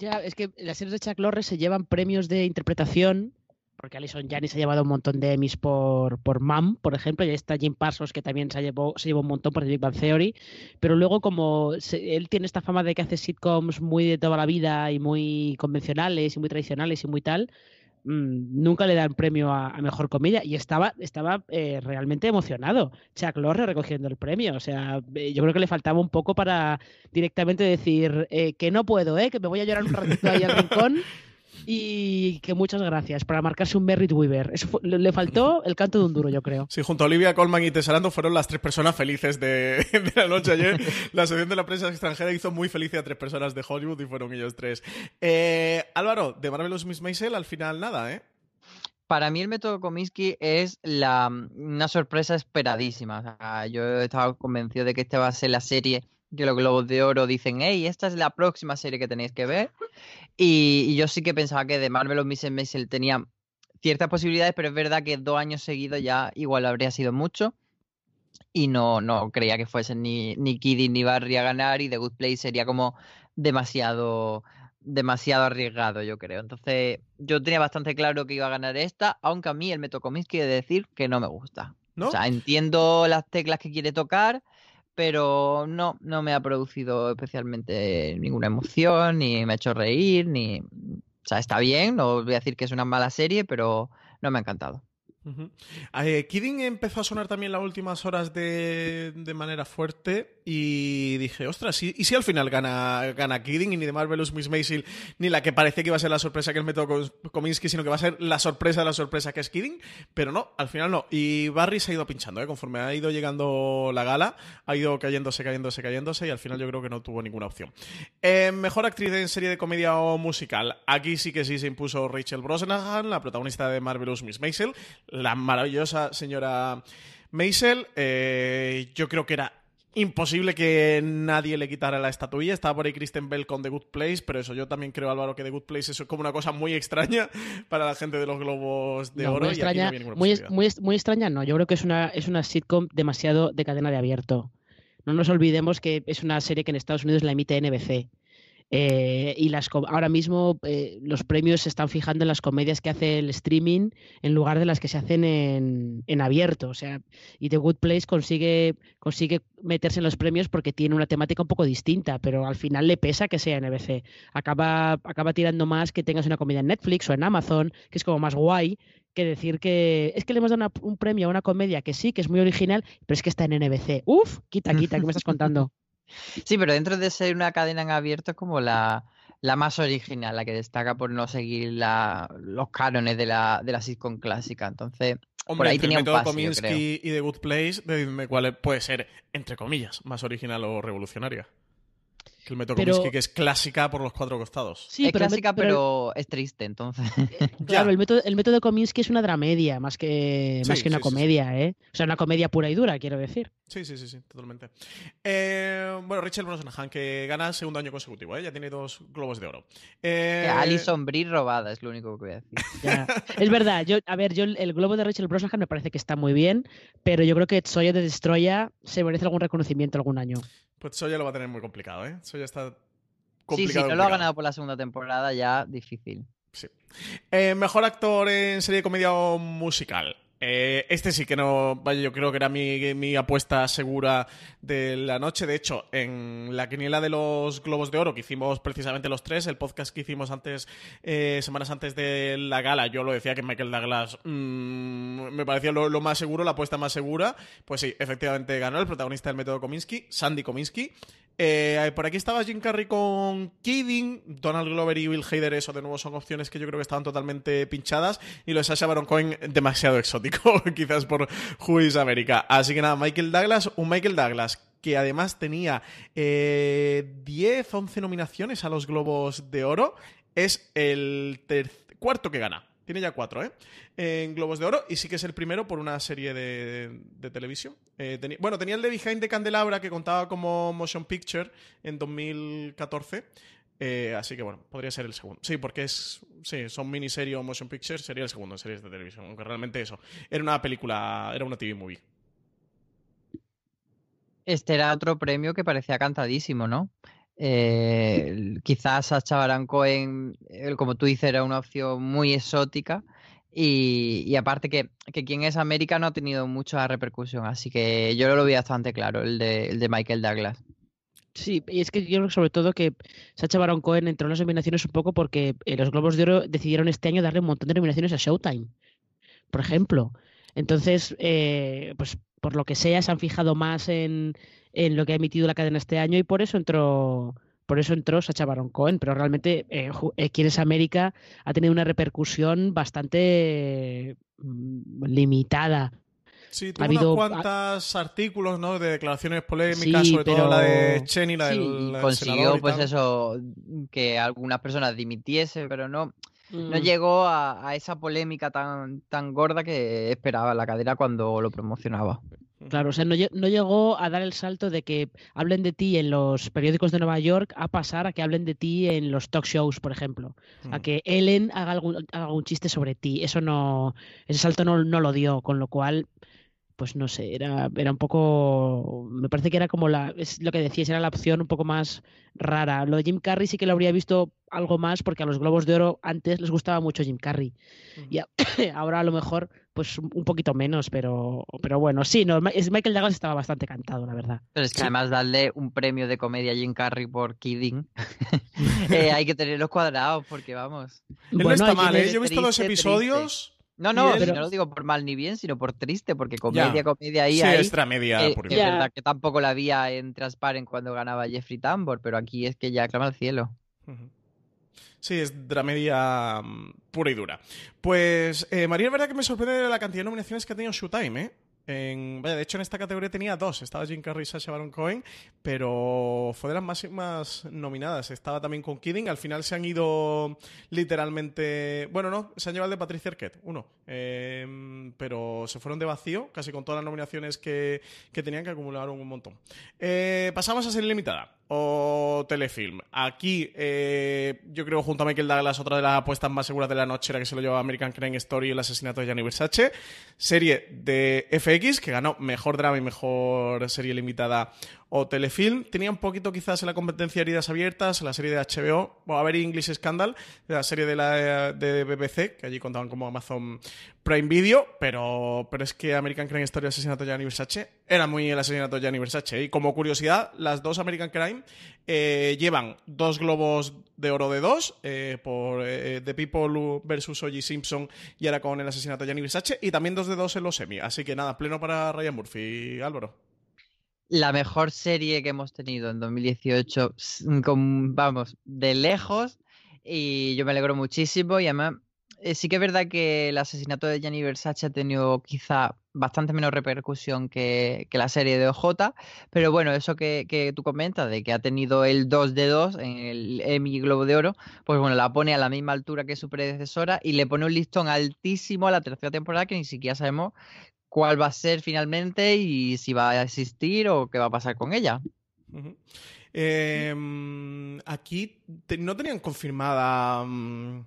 Ya, es que las series de Chuck Lorre se llevan premios de interpretación, porque Alison Janney se ha llevado un montón de Emmys por, por Mam, por ejemplo, y ahí está Jim Parsons, que también se llevó, se llevó un montón por The Big Bang Theory, pero luego como él tiene esta fama de que hace sitcoms muy de toda la vida y muy convencionales y muy tradicionales y muy tal, Mm, nunca le dan premio a, mejor comedia y estaba, estaba eh, realmente emocionado. Chuck Lorre recogiendo el premio. O sea, eh, yo creo que le faltaba un poco para directamente decir eh, que no puedo, que me voy a llorar un ratito ahí al rincón y que muchas gracias para marcarse un Merritt Weaver. Eso le faltó el canto de un duro, yo creo. Sí, junto a Olivia Colman y Tessalando fueron las tres personas felices de, la noche ayer. La asociación de la prensa extranjera hizo muy feliz a tres personas de Hollywood y fueron ellos tres. Eh, Álvaro, de Marvelous Miss Maisel, al final nada, ¿eh? Para mí el método Cominsky es la, una sorpresa esperadísima. yo he estado convencido de que esta va a ser la serie que los Globos de Oro dicen, hey, esta es la próxima serie que tenéis que ver. Y, yo sí que pensaba que de Marvel o Miss Maisel tenía ciertas posibilidades, pero es verdad que dos años seguidos ya igual habría sido mucho. Y no, no creía que fuesen ni, ni Kidding ni Barry a ganar y The Good Place sería como demasiado demasiado arriesgado, yo creo. Entonces, yo tenía bastante claro que iba a ganar esta, aunque a mí el Cominsky de decir que no me gusta. O sea, entiendo las teclas que quiere tocar, pero no, no me ha producido especialmente ninguna emoción, ni me ha hecho reír, ni... O sea, está bien, no voy a decir que es una mala serie, pero no me ha encantado. Eh, Kidding empezó a sonar también las últimas horas de, manera fuerte y dije, ostras, ¿y, si al final gana, gana Kidding y ni de Marvelous Miss Maisel ni la que parecía que iba a ser la sorpresa que metió con Kominsky, sino que va a ser la sorpresa de la sorpresa que es Kidding? Pero no, al final no. Y Barry se ha ido pinchando, ¿eh? conforme ha ido llegando la gala, ha ido cayéndose, cayéndose, cayéndose y al final yo creo que no tuvo ninguna opción. Eh, mejor actriz en serie de comedia o musical. Aquí sí que sí se impuso Rachel Brosnahan, la protagonista de Marvelous Miss Maisel la maravillosa señora Maisel. Eh, yo creo que era imposible que nadie le quitara la estatuilla. Estaba por ahí Kristen Bell con The Good Place, pero eso yo también creo, Álvaro, que The Good Place es como una cosa muy extraña para la gente de los globos de oro. Muy extraña, muy, muy, extraña, no. Yo creo que es una, es una sitcom demasiado de cadena de abierto. No nos olvidemos que es una serie que en Estados Unidos la emite NBC. Eh, y las ahora mismo eh, los premios se están fijando en las comedias que hace el streaming en lugar de las que se hacen en, en, abierto. O sea, y The Good Place consigue, consigue meterse en los premios porque tiene una temática un poco distinta, pero al final le pesa que sea NBC. Acaba, acaba tirando más que tengas una comedia en Netflix o en Amazon, que es como más guay, que decir que es que le hemos dado un premio a una comedia que sí, que es muy original, pero es que está en NBC. Uf, quita, quita, ¿qué me estás contando? Sí, pero dentro de ser una cadena en abierto es como la, la más original, la que destaca por no seguir la, los cánones de la, de la sitcom clásica. Entonces, por ahí tenía un paso, y The Good Place, decidme cuál puede ser, entre comillas, más original o revolucionaria el método que es clásica por los cuatro costados. Sí, es clásica, pero, es triste, entonces. claro, el método, el método Kominsky es una dramedia, más que, más que una comedia, ¿eh? O sea, una comedia pura y dura, quiero decir. Sí, sí, sí, sí, totalmente. Eh, bueno, Rachel Brosnahan, que gana el segundo año consecutivo, ¿eh? Ya tiene dos globos de oro. Eh... Alison Brie robada, es lo único que voy a decir. Es verdad, yo, a ver, yo el globo de Rachel Brosnahan me parece que está muy bien, pero yo creo que Soya de Destroya se merece algún reconocimiento algún año. Pues ya lo va a tener muy complicado, ¿eh? ya está complicado. Sí, sí, no lo ha ganado por la segunda temporada, ya difícil. Sí. Eh, mejor actor en serie de comedia o musical. Eh, este sí que no, vaya, yo creo que era mi, apuesta segura de la noche. De hecho, en la quiniela de los Globos de Oro, que hicimos precisamente los tres, el podcast que hicimos antes, eh, semanas antes de la gala, yo lo decía que Michael Douglas mm, me parecía lo, más seguro, la apuesta más segura. Pues sí, efectivamente ganó el protagonista del método Kominsky, Sandy Kominsky. Eh, por aquí estaba Jim Carrey con Kidding, Donald Glover y Will Hader, eso de nuevo son opciones que yo creo que estaban totalmente pinchadas, y lo de Sasha Baron Cohen demasiado exótico, quizás por Who is America. Así que nada, Michael Douglas, un Michael Douglas que además tenía eh, 10, 11 nominaciones a los Globos de Oro, es el cuarto que gana. Tiene ya cuatro, ¿eh? En Globos de Oro. Y sí que es el primero por una serie de, televisión. Eh, bueno, tenía el de Behind the Candelabra que contaba como Motion Picture en 2014. Eh, así que bueno, podría ser el segundo. Sí, porque es. Sí, son miniserie o motion picture, sería el segundo en series de televisión. Aunque realmente eso. Era una película. Era una TV movie. Este era otro premio que parecía cantadísimo, ¿no? Eh, quizás Sacha Baron Cohen, como tú dices, era una opción muy exótica. Y, aparte que, que quien es América no ha tenido mucha repercusión, así que yo lo vi bastante claro, el de, el de Michael Douglas. Sí, y es que yo creo sobre todo que Sacha Baron Cohen entró en las nominaciones un poco porque eh, los Globos de Oro decidieron este año darle un montón de nominaciones a Showtime, por ejemplo. Entonces, eh, pues por lo que sea, se han fijado más en, en lo que ha emitido la cadena este año y por eso entró por eso entró Sacha Baron Cohen, pero realmente eh, eh Quién es América ha tenido una repercusión bastante mm, limitada. Sí, tuvo ha habido unos cuantos artículos, ¿no? De declaraciones polémicas, sobre todo la de Chen y la del consiguió, pues eso, que algunas personas dimitiesen, pero no, no mm. llegó a, a, esa polémica tan, tan gorda que esperaba la cadena cuando lo promocionaba. Claro, o sea, no, llegó a dar el salto de que hablen de ti en los periódicos de Nueva York a pasar a que hablen de ti en los talk shows, por ejemplo. A mm. que Ellen haga algún, algún chiste sobre ti. Eso no, ese salto no, no lo dio, con lo cual pues no sé, era, era un poco. Me parece que era como la. Es lo que decías, era la opción un poco más rara. Lo de Jim Carrey sí que lo habría visto algo más porque a los Globos de Oro antes les gustaba mucho Jim Carrey. Y ahora a lo mejor, pues un poquito menos, pero, pero bueno, sí, no, Michael Douglas estaba bastante cantado, la verdad. Pero es que además darle un premio de comedia a Jim Carrey por Kidding, eh, hay que tenerlos cuadrados porque vamos. no está mal, ¿eh? Yo he visto dos episodios. No, no, no lo digo por mal ni bien, sino por triste, porque comedia, comedia ahí. Sí, extra media. Eh, es verdad que tampoco la había en Transparent cuando ganaba Jeffrey Tambor, pero aquí es que ya clama al cielo. Sí, es dramedia mm, pura y dura. Pues, eh, María, es verdad que me sorprende la cantidad de nominaciones que ha tenido Showtime, ¿eh? Vaya, de hecho, en esta categoría tenía dos. Estaba Jim Carrey y Sacha Baron Cohen, pero fue de las máximas nominadas. Estaba también con Kidding. Al final se han ido literalmente. Bueno, no, se han llevado el de Patricia Arquette, uno. Em, pero se fueron de vacío, casi con todas las nominaciones que, tenían, que acumularon un montón. Eh, pasamos a ser limitada o telefilm. Aquí, eh, yo creo, junto a Michael Douglas, otra de las apuestas más seguras de la noche era que se lo llevó American Crime Story el asesinato de Gianni Versace. Serie de FX, que ganó mejor drama y mejor serie limitada o telefilm. Tenía un poquito quizás en la competencia heridas abiertas, la serie de HBO, o a ver English Scandal, la serie de la de BBC, que allí contaban como Amazon Prime Video, pero, pero es que American Crime Story Asesinato Gianni Versace era muy el asesinato de Gianni Versace. Y como curiosidad, las dos American Crime eh, llevan dos globos de oro de dos eh, por eh, The People versus O.J. Simpson y ahora con el asesinato de Gianni Versace y también dos de dos en los semi. Así que nada, pleno para Ryan Murphy, Álvaro la mejor serie que hemos tenido en 2018, con, vamos, de lejos, y yo me alegro muchísimo y además eh, sí que es verdad que el asesinato de Gianni Versace ha tenido quizá bastante menos repercusión que, la serie de OJ, pero bueno, eso que, que, tú comentas de que ha tenido el 2 de 2 en el Emmy Globo de Oro, pues bueno, la pone a la misma altura que su predecesora y le pone un listón altísimo a la tercera temporada que ni siquiera sabemos cuál va a ser finalmente y si va a existir o qué va a pasar con ella. Em, aquí no tenían confirmada. Mm,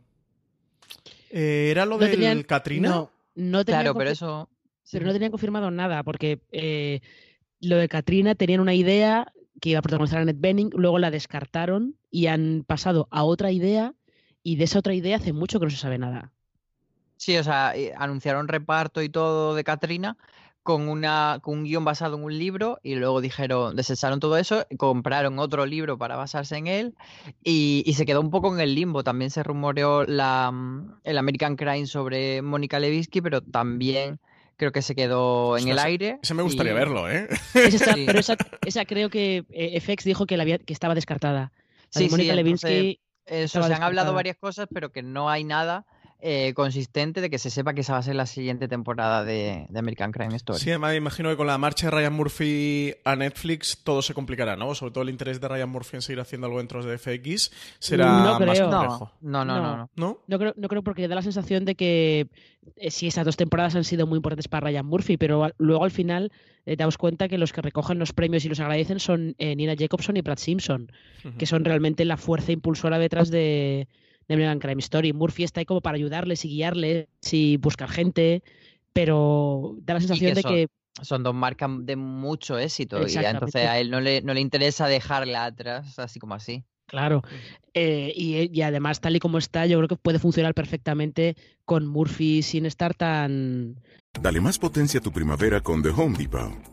eh, ¿Era lo del Katrina? No, no tenían claro, pero eso. Pero no tenían confirmado nada, porque eh, lo de Katrina tenían una idea que iba a protagonizar a Ned Benning, luego la descartaron y han pasado a otra idea, y de esa otra idea hace mucho que no se sabe nada. Sí, o sea, eh, anunciaron reparto y todo de Katrina con, una, con un guion basado en un libro y luego dijeron, desecharon todo eso, compraron otro libro para basarse en él y, se quedó un poco en el limbo. También se rumoreó la, mm, el American Crime sobre Mónica Lewinsky, pero también creo que se quedó en el aire. Ese me gustaría y- verlo, ¿eh? Esa- Sí. Pero esa, esa creo que eh, FX dijo que, la había- que estaba descartada. La Sí, de Mónica sí, entonces, Eso, se han hablado varias cosas, pero que no hay nada eh, consistente de que se sepa que esa va a ser la siguiente temporada de, de American Crime Story. Sí, además imagino que con la marcha de Ryan Murphy a Netflix todo se complicará, ¿no? Sobre todo el interés de Ryan Murphy en seguir haciendo algo dentro de FX será No más creo. complejo. No, no, no, no. ¿No? No creo, no creo porque da la sensación de que eh, sí, estas dos temporadas han sido muy importantes para Ryan Murphy, pero al- luego al final eh, das cuenta que los que recogen los premios y los agradecen son eh, Nina Jacobson y Brad Simpson, que son realmente la fuerza impulsora detrás de, de American Crime Story. Murphy está ahí como para ayudarles y guiarles y buscar gente, pero da la sensación que de son, que son dos marcas de mucho éxito y ya entonces a él no le, no le interesa dejarla atrás así como así. Claro. Eh, y, y además, tal y como está, yo creo que puede funcionar perfectamente con Murphy sin estar tan. Dale más potencia a tu primavera con The Home Depot.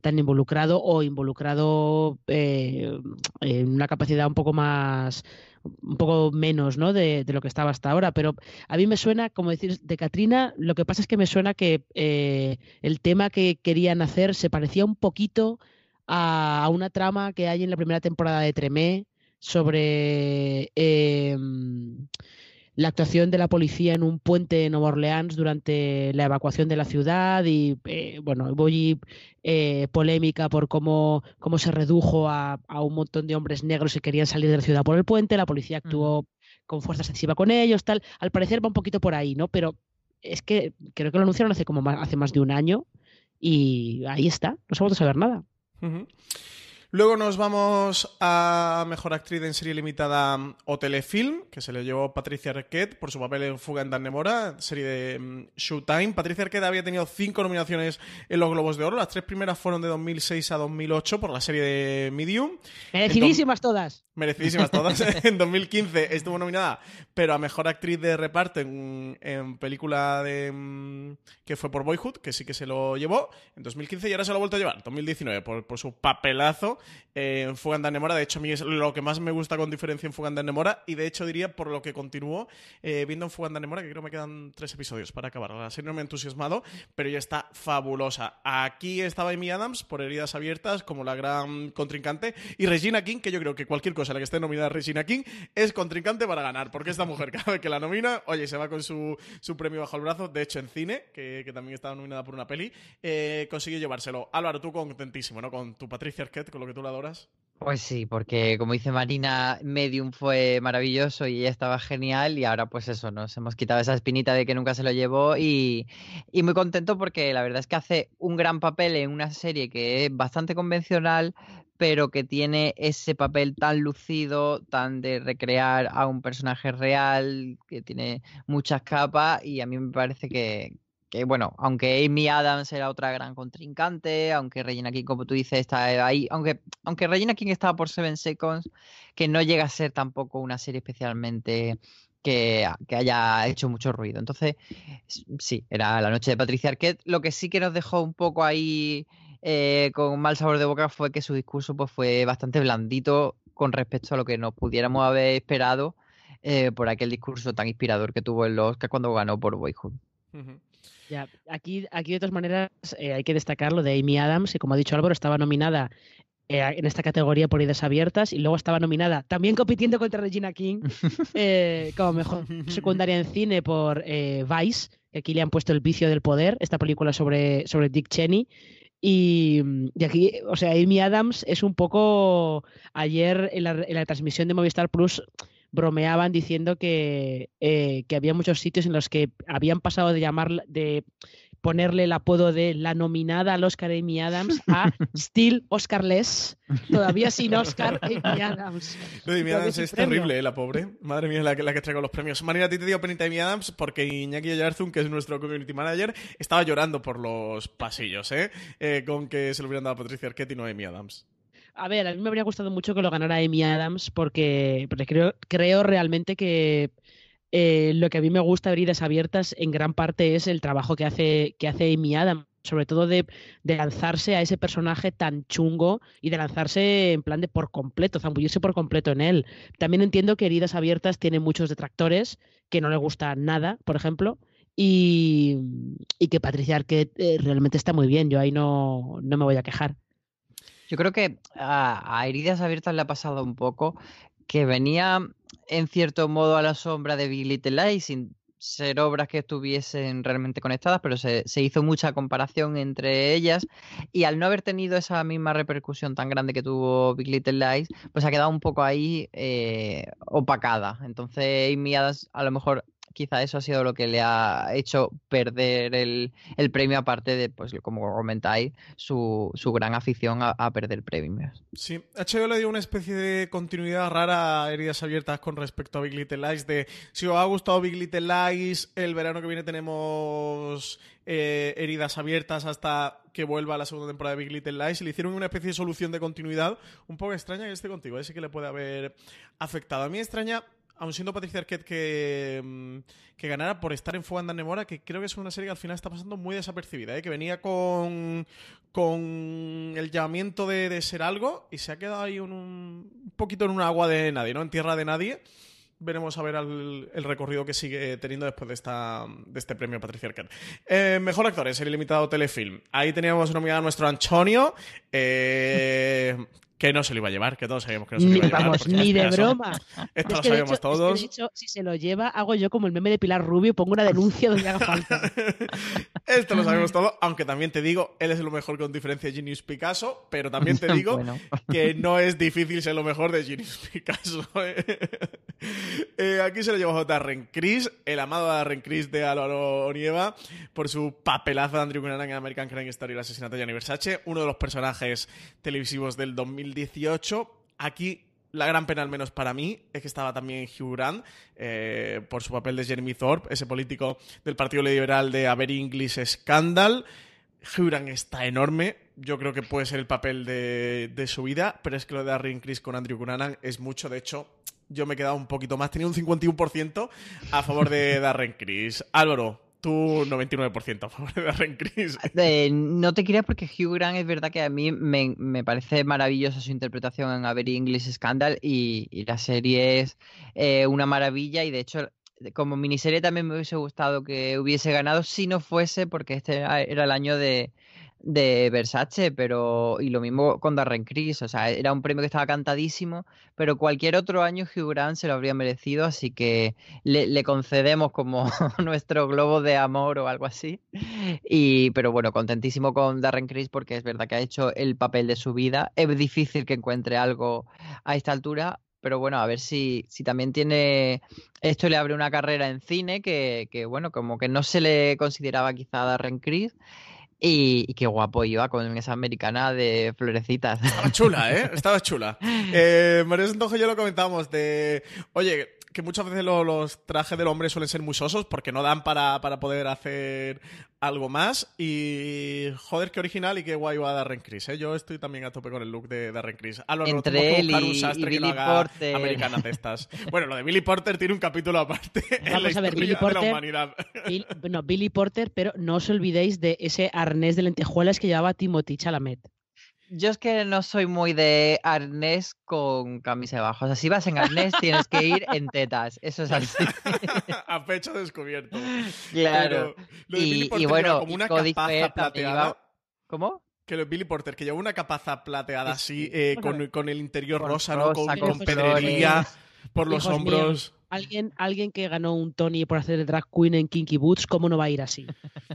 Tan involucrado o involucrado eh, en una capacidad un poco más un poco menos ¿no? de, de lo que estaba hasta ahora pero a mí me suena como decir de Katrina lo que pasa es que me suena que eh, el tema que querían hacer se parecía un poquito a, a una trama que hay en la primera temporada de Tremé sobre eh, la actuación de la policía en un puente en Nueva Orleans durante la evacuación de la ciudad y, eh, bueno, voy eh, polémica por cómo, cómo se redujo a, a un montón de hombres negros que querían salir de la ciudad por el puente, la policía actuó con fuerza excesiva con ellos, tal. Al parecer va un poquito por ahí, ¿no? Pero es que creo que lo anunciaron hace como más, hace más de un año y ahí está, no se ha vuelto a saber nada. Luego nos vamos a Mejor Actriz en Serie Limitada o Telefilm, que se le llevó Patricia Arquette por su papel en Fuga en Dannemora, serie de mm, Showtime. Patricia Arquette había tenido cinco nominaciones en los Globos de Oro. Las tres primeras fueron de 2006 a 2008 por la serie de Medium. Merecidísimas todas. Merecidísimas todas. en 2015 estuvo nominada, pero a Mejor Actriz de Reparto en, en película de mm, que fue por Boyhood, que sí que se lo llevó en 2015 y ahora se lo ha vuelto a llevar, 2019, por, por su papelazo eh, en Fuga en Dannemora. De hecho, a mí es lo que más me gusta con diferencia en Fuga en Dannemora y de hecho diría por lo que continúo eh, viendo en Fuga en Dannemora, que creo me quedan tres episodios para acabar. La serie no me ha entusiasmado, pero ya está fabulosa. Aquí estaba Amy Adams por Heridas Abiertas como la gran contrincante y Regina King, que yo creo que cualquier cosa en la que esté nominada Regina King es contrincante para ganar, porque esta mujer cada vez que la nomina, oye, se va con su, su premio bajo el brazo, de hecho en cine, que, que también estaba nominada por una peli, eh, consiguió llevárselo. Álvaro, tú contentísimo, ¿no? Con tu Patricia Arquette, con lo que tú la adoras. Pues sí, porque como dice Marina, Medium fue maravilloso y ella estaba genial y ahora pues eso, nos hemos quitado esa espinita de que nunca se lo llevó y, y muy contento porque la verdad es que hace un gran papel en una serie que es bastante convencional, pero que tiene ese papel tan lucido, tan de recrear a un personaje real, que tiene muchas capas y a mí me parece que, que bueno, aunque Amy Adams era otra gran contrincante, aunque Regina King, como tú dices, está ahí, aunque, aunque Regina King estaba por Seven Seconds, que no llega a ser tampoco una serie especialmente que, que haya hecho mucho ruido. Entonces, sí, era la noche de Patricia Arquette. Lo que sí que nos dejó un poco ahí eh, con mal sabor de boca fue que su discurso pues, fue bastante blandito con respecto a lo que nos pudiéramos haber esperado eh, por aquel discurso tan inspirador que tuvo en los Oscar cuando ganó por Boyhood. Ya, aquí, aquí de todas maneras eh, hay que destacar lo de Amy Adams, que como ha dicho Álvaro, estaba nominada en esta categoría por Idas Abiertas y luego estaba nominada también compitiendo contra Regina King eh, como mejor secundaria en cine por eh, Vice, que aquí le han puesto El vicio del poder, esta película sobre, sobre Dick Cheney. Y, y aquí, o sea, Amy Adams es un poco. Ayer en la, en la transmisión de Movistar Plus bromeaban diciendo que, eh, que había muchos sitios en los que habían pasado de llamar de ponerle el apodo de la nominada al Oscar Amy Adams a Still Oscarless, todavía sin Oscar Amy Adams. Lo de Amy Adams es terrible, ¿eh? la pobre. Madre mía, la que, la que traigo los premios. Marina, a ti te dio penita Amy Adams porque Iñaki Oyarzún, que es nuestro community manager, estaba llorando por los pasillos, ¿eh? eh con que se lo hubieran dado a Patricia Arquette y no a Amy Adams. A ver, a mí me habría gustado mucho que lo ganara Amy Adams porque, porque creo, creo realmente que eh, lo que a mí me gusta Heridas Abiertas en gran parte es el trabajo que hace, que hace Amy Adams, sobre todo de, lanzarse a ese personaje tan chungo y de lanzarse en plan de por completo, zambullirse por completo en él. También entiendo que Heridas Abiertas tiene muchos detractores que no le gusta nada, por ejemplo, y, que Patricia Arquette eh, realmente está muy bien, yo ahí no, no me voy a quejar. Yo creo que a, a Heridas Abiertas le ha pasado un poco que venía en cierto modo a la sombra de Big Little Lies sin ser obras que estuviesen realmente conectadas, pero se, hizo mucha comparación entre ellas y al no haber tenido esa misma repercusión tan grande que tuvo Big Little Lies, pues ha quedado un poco ahí eh, opacada. Entonces Amy a lo mejor quizá eso ha sido lo que le ha hecho perder el, premio, aparte de, pues como comentáis, su, su gran afición a, perder premios. Sí, HBO le dio una especie de continuidad rara a Heridas Abiertas con respecto a Big Little Lies, de si os ha gustado Big Little Lies, el verano que viene tenemos eh, Heridas Abiertas hasta que vuelva la segunda temporada de Big Little Lies, y le hicieron una especie de solución de continuidad un poco extraña que esté contigo, ese que le puede haber afectado. A mí extraña aun siendo Patricia Arquette que, mm, que ganara por estar en Fuego Andan Nemora, que creo que es una serie que al final está pasando muy desapercibida, ¿eh? que venía con, con el llamamiento de, ser algo y se ha quedado ahí un, poquito en un agua de nadie, ¿no? En tierra de nadie. Veremos a ver el recorrido que sigue teniendo después de, esta, de este premio Patricia Arquette. Eh, mejor actor el ilimitado telefilm. Ahí teníamos nominado a nuestro Antonio. Eh, que no se lo iba a llevar, que todos sabíamos que no se lo iba a llevar. Vamos, ni de broma. Esto lo sabíamos todos. si se lo lleva, hago yo como el meme de Pilar Rubio, pongo una denuncia donde haga falta. Esto lo sabemos todos, aunque también te digo, él es lo mejor con diferencia de Genius Picasso, pero también te digo que no es difícil ser lo mejor de Genius Picasso. Eh, aquí se lo llevó Darren Criss, el amado Darren Criss de Álvaro Onieva, por su papelazo de Andrew Cunanan en American Crime Story y el asesinato de Gianni Versace, uno de los personajes televisivos del 2018. Aquí la gran pena, al menos para mí, es que estaba también Hugh Grant eh, por su papel de Jeremy Thorpe, ese político del Partido Liberal de Aver English Scandal. Hugh Grant está enorme. Yo creo que puede ser el papel de, su vida, pero es que lo de Darren Criss con Andrew Cunanan es mucho. De hecho, yo me he quedado un poquito más. Tenía un 51% a favor de Darren Criss. Álvaro, tú 99% a favor de Darren Criss. no te quería porque Hugh Grant es verdad que a mí me, parece maravillosa su interpretación en A Very English Scandal y, la serie es eh, una maravilla y de hecho como miniserie también me hubiese gustado que hubiese ganado si no fuese porque este era el año de, de Versace, pero y lo mismo con Darren Criss, o sea, era un premio que estaba cantadísimo, pero cualquier otro año Hugh Grant se lo habría merecido, así que le, concedemos como nuestro globo de amor o algo así. Y pero bueno, contentísimo con Darren Criss porque es verdad que ha hecho el papel de su vida. Es difícil que encuentre algo a esta altura, pero bueno, a ver si, si también tiene. Esto le abre una carrera en cine que, que, bueno, como que no se le consideraba quizá a Darren Criss. Y, qué guapo iba con esa americana de florecitas. Estaba chula, ¿eh? Estaba chula. Eh, María Santojo y yo lo comentábamos de, oye, que muchas veces los trajes del hombre suelen ser muy sosos porque no dan para, para poder hacer algo más. Y joder, qué original y qué guay va Darren Criss. ¿eh? Yo estoy también a tope con el look de Darren Criss. Ah, Entre él y, Billy Porter. Americanas de estas. bueno, lo de Billy Porter tiene un capítulo aparte en la a ver, Billy Porter, de la humanidad. bueno, Billy Porter, pero no os olvidéis de ese arnés de lentejuelas que llevaba Timothy Chalamet. Yo es que no soy muy de arnés con camisa de bajo. O sea, si vas en arnés tienes que ir en tetas. Eso es así. a pecho descubierto. Claro. y, bueno, como una capaza plateada. ¿Cómo? Que lo Billy Porter, que lleva una capaza plateada así, eh, con, con, el interior rosa, ¿no? Con, con, pedrería por los hombros. Alguien, alguien que ganó un Tony por hacer el drag queen en Kinky Boots, ¿cómo no va a ir así?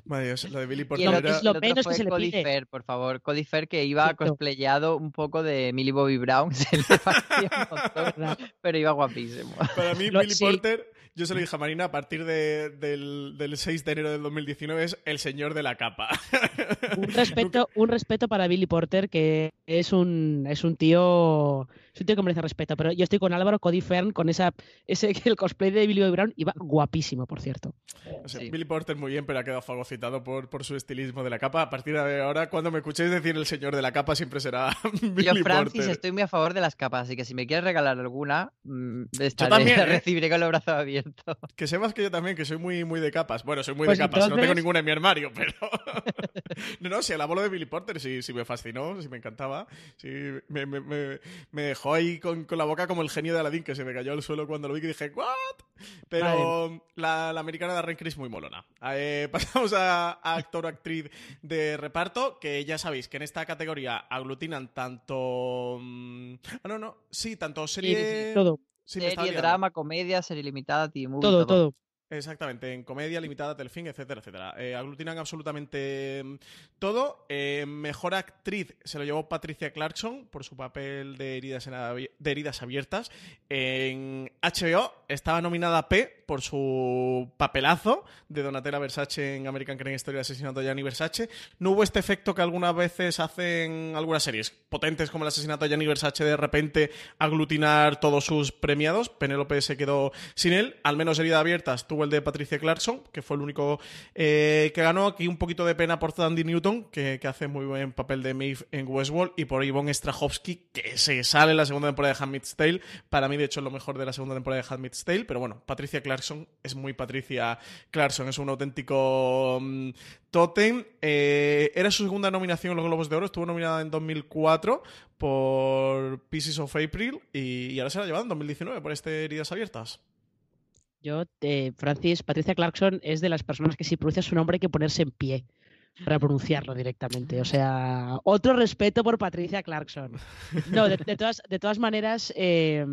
Madre Dios, lo de Billy Y Porter era- es lo el otro menos que se le Cody pide. Fair, por favor. Cody Fair que iba Cierto. cosplayado un poco de Millie Bobby Brown, se le parecía un montón, pero iba guapísimo. Para mí, Lo- Billy sí. Porter, yo se lo dije a Marina, a partir de- del, del 6 de enero del 2019 es el señor de la capa. Un respeto, un respeto para Billy Porter, que es un, es un tío. Es un tío que merece respeto. Pero yo estoy con Álvaro, Cody Fern, con esa, ese el cosplay de Billy Boy Brown iba guapísimo, por cierto. O sea, Sí. Billy Porter muy bien, pero ha quedado fagocitado por, por su estilismo de la capa. A partir de ahora, cuando me escuchéis decir el señor de la capa, siempre será Billy Yo, Francis, Porter. estoy muy a favor de las capas, así que si me quieres regalar alguna, mm, estaré, también, ¿eh? recibiré con los brazos abiertos. Que sepas que yo también, que soy muy, muy de capas. Bueno, soy muy Pues de capas, no tengo ninguna en mi armario, pero... no, no, si el abuelo de Billy Porter sí, sí me fascinó, sí me encantaba. Sí, me, me- me- me dejó ahí con, con la boca como el genio de Aladdin, que se me cayó al suelo cuando lo vi y dije, ¿what? Pero la, la americana de Darren Criss muy molona. Eh, pasamos a, a actor o actriz de reparto, que ya sabéis que en esta categoría aglutinan tanto... mm, Ah, no, no, sí, tanto Sí, serie... todo, Sí, me estaba Serie, drama, comedia, serie limitada, movie, todo, todo. Exactamente, en comedia, limitada, telefilm, etcétera, etcétera. Eh, aglutinan absolutamente mm, todo. Eh, mejor actriz se lo llevó Patricia Clarkson por su papel de heridas, en heridas abiertas. En HBO estaba nominada P por su papelazo de Donatella Versace en American Crime Story Asesinato de Gianni Versace. No hubo este efecto que algunas veces hacen algunas series potentes como el asesinato de Gianni Versace de repente aglutinar todos sus premiados. Penélope se quedó sin él. Al menos herida abiertas el de Patricia Clarkson, que fue el único eh, que ganó. Aquí un poquito de pena por Sandy Newton, que, hace muy buen papel de Maeve en Westworld, y por Yvonne Strahovski, que se sale en la segunda temporada de Handmaid's Tale. Para mí, de hecho, es lo mejor de la segunda temporada de Handmaid's Tale, pero bueno, Patricia Clarkson es muy Patricia Clarkson, es un auténtico mm, tótem. Eh, era su segunda nominación en los Globos de Oro, estuvo nominada en 2004 por Pieces of April y, y ahora se la ha llevado en 2019 por este Heridas Abiertas. Yo, eh, Francis, Patricia Clarkson es de las personas que si pronuncias su nombre hay que ponerse en pie para pronunciarlo directamente. O sea, otro respeto por Patricia Clarkson. No, de, todas, de todas maneras, eh,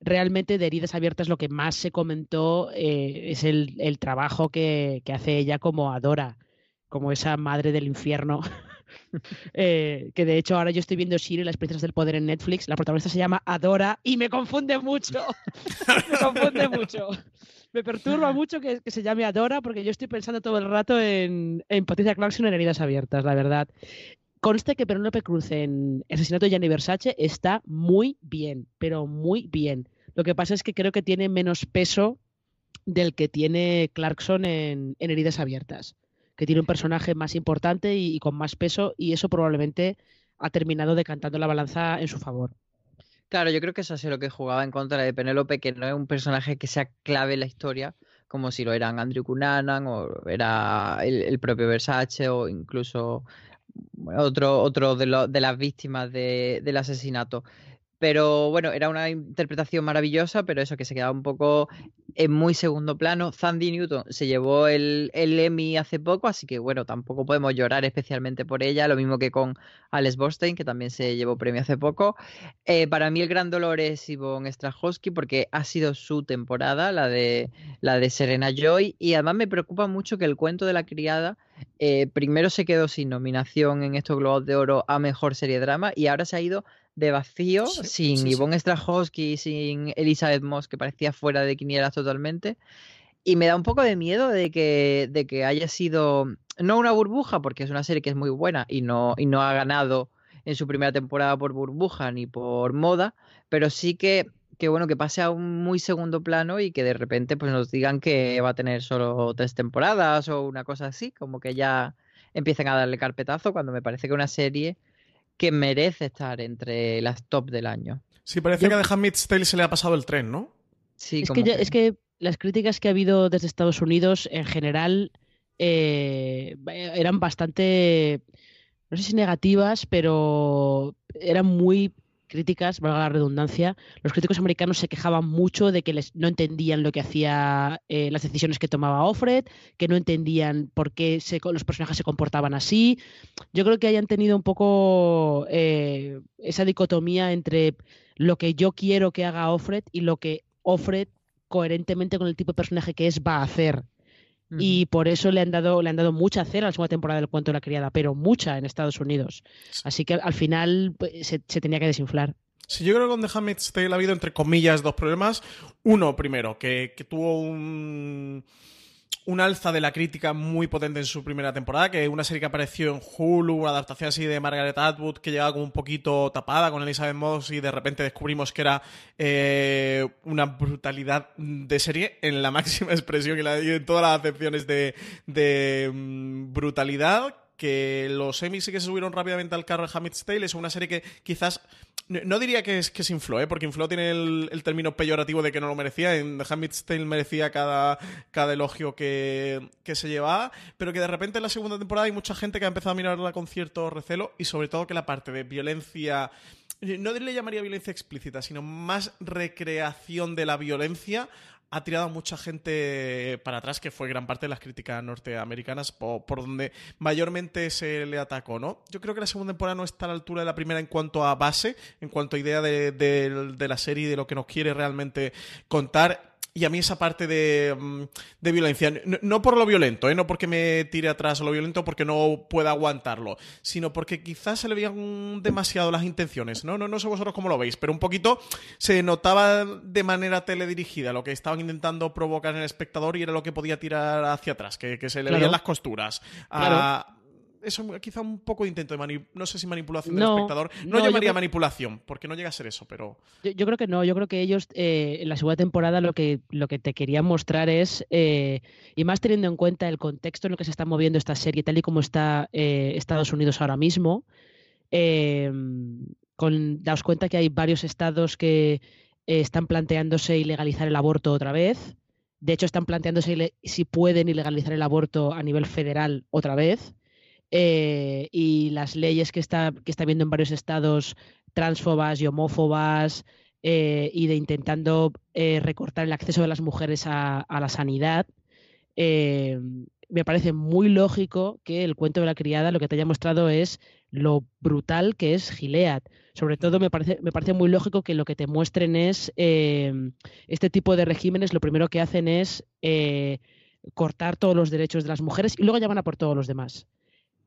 realmente de heridas abiertas lo que más se comentó eh, es el, el trabajo que, que hace ella como Adora, como esa madre del infierno. Eh, que de hecho ahora yo estoy viendo Siri, las princesas del poder en Netflix. La protagonista se llama Adora y me confunde mucho. me confunde mucho. Me perturba mucho que, se llame Adora porque yo estoy pensando todo el rato en, en Patricia Clarkson en heridas abiertas, la verdad. Conste que Penélope Cruz en Asesinato de Gianni Versace está muy bien, pero muy bien. Lo que pasa es que creo que tiene menos peso del que tiene Clarkson en, en Heridas Abiertas, que tiene un personaje más importante y, con más peso y eso probablemente ha terminado decantando la balanza en su favor. Claro, yo creo que eso es lo que jugaba en contra de Penélope, que no es un personaje que sea clave en la historia, como si lo eran Andrew Cunanan o era el, propio Versace o incluso otro, otro de, las víctimas de- del asesinato. Pero bueno, era una interpretación maravillosa, pero eso que se quedaba un poco en muy segundo plano. Sandy Newton se llevó el, el Emmy hace poco, así que bueno, tampoco podemos llorar especialmente por ella, lo mismo que con Alex Borstein, que también se llevó premio hace poco. Eh, para mí el gran dolor es Yvonne Strahovski porque ha sido su temporada, la de, la de Serena Joy, y además me preocupa mucho que el cuento de la criada eh, primero se quedó sin nominación en estos Globos de Oro a Mejor Serie Drama y ahora se ha ido de vacío, Sí, sin sí, sí. Yvonne Strahovski, sin Elizabeth Moss, que parecía fuera de quinielas totalmente. Y me da un poco de miedo de que, de que haya sido, no una burbuja, porque es una serie que es muy buena y no, y no ha ganado en su primera temporada por burbuja ni por moda, pero sí que, que bueno, que pase a un muy segundo plano y que de repente pues nos digan que va a tener solo tres temporadas o una cosa así, como que ya empiezan a darle carpetazo cuando me parece que una serie que merece estar entre las top del año. Sí, parece Yo- que a The Handmaid's Tale se le ha pasado el tren, ¿no? Sí, es, como que ya- es que las críticas que ha habido desde Estados Unidos en general eh, eran bastante, no sé si negativas, pero eran muy críticas, valga la redundancia. Los críticos americanos se quejaban mucho de que les, no entendían lo que hacía, eh, las decisiones que tomaba Offred, que no entendían por qué se- los personajes se comportaban así. Yo creo que hayan tenido un poco eh, esa dicotomía entre lo que yo quiero que haga Offred y lo que Offred coherentemente con el tipo de personaje que es, va a hacer. Y por eso le han dado, le han dado mucha cera a la segunda temporada del cuento de la criada, pero mucha en Estados Unidos. Así que al final pues, se, se tenía que desinflar. Sí, yo creo que con The Handmaid's Tale ha habido, entre comillas, dos problemas. Uno, primero, que, que tuvo un, un alza de la crítica muy potente en su primera temporada, que es una serie que apareció en Hulu, una adaptación así de Margaret Atwood, que llegaba como un poquito tapada con Elizabeth Moss y de repente descubrimos que era eh, una brutalidad de serie en la máxima expresión y, en todas las acepciones de, de mm, brutalidad que los Emmy sí que se subieron rápidamente al carro de Handmaid's Tale. Es una serie que quizás. No, diría que, es, que se infló, ¿eh? porque infló tiene el, término peyorativo de que no lo merecía. En The Tale merecía cada, cada elogio que, que se llevaba. Pero que de repente en la segunda temporada hay mucha gente que ha empezado a mirarla con cierto recelo. Y sobre todo que la parte de violencia. No le llamaría violencia explícita, sino más recreación de la violencia ha tirado a mucha gente para atrás, que fue gran parte de las críticas norteamericanas, por, donde mayormente se le atacó, ¿no? Yo creo que la segunda temporada no está a la altura de la primera en cuanto a base, en cuanto a idea de, de- de la serie y de lo que nos quiere realmente contar. Y a mí esa parte de, mm, de violencia, no, no por lo violento, ¿eh? no porque me tire atrás lo violento, porque no pueda aguantarlo, sino porque quizás se le veían demasiado las intenciones. ¿no? No, no sé vosotros cómo lo veis, pero un poquito se notaba de manera teledirigida lo que estaban intentando provocar en el espectador y era lo que podía tirar hacia atrás, que, que se le Claro. veían las costuras. Claro. Eso quizá un poco de intento de no sé si manipulación del No, espectador. No, no, llamaría creo- manipulación, porque no llega a ser eso, pero... Yo, yo creo que no, yo creo que ellos eh, en la segunda temporada lo que, lo que te querían mostrar es, eh, y más teniendo en cuenta el contexto en el que se está moviendo esta serie, tal y como está eh, Estados Unidos ahora mismo, eh, con, daos cuenta que hay varios estados que eh, están planteándose ilegalizar el aborto otra vez. De hecho, están planteándose si pueden ilegalizar el aborto a nivel federal otra vez. Eh, y las leyes que está, que está viendo en varios estados transfobas y homófobas eh, y de intentando eh, recortar el acceso de las mujeres a, a la sanidad, eh, me parece muy lógico que el cuento de la criada lo que te haya mostrado es lo brutal que es Gilead. Sobre todo me parece, me parece muy lógico que lo que te muestren es este tipo de regímenes, lo primero que hacen es eh, cortar todos los derechos de las mujeres y luego ya van a por todos los demás.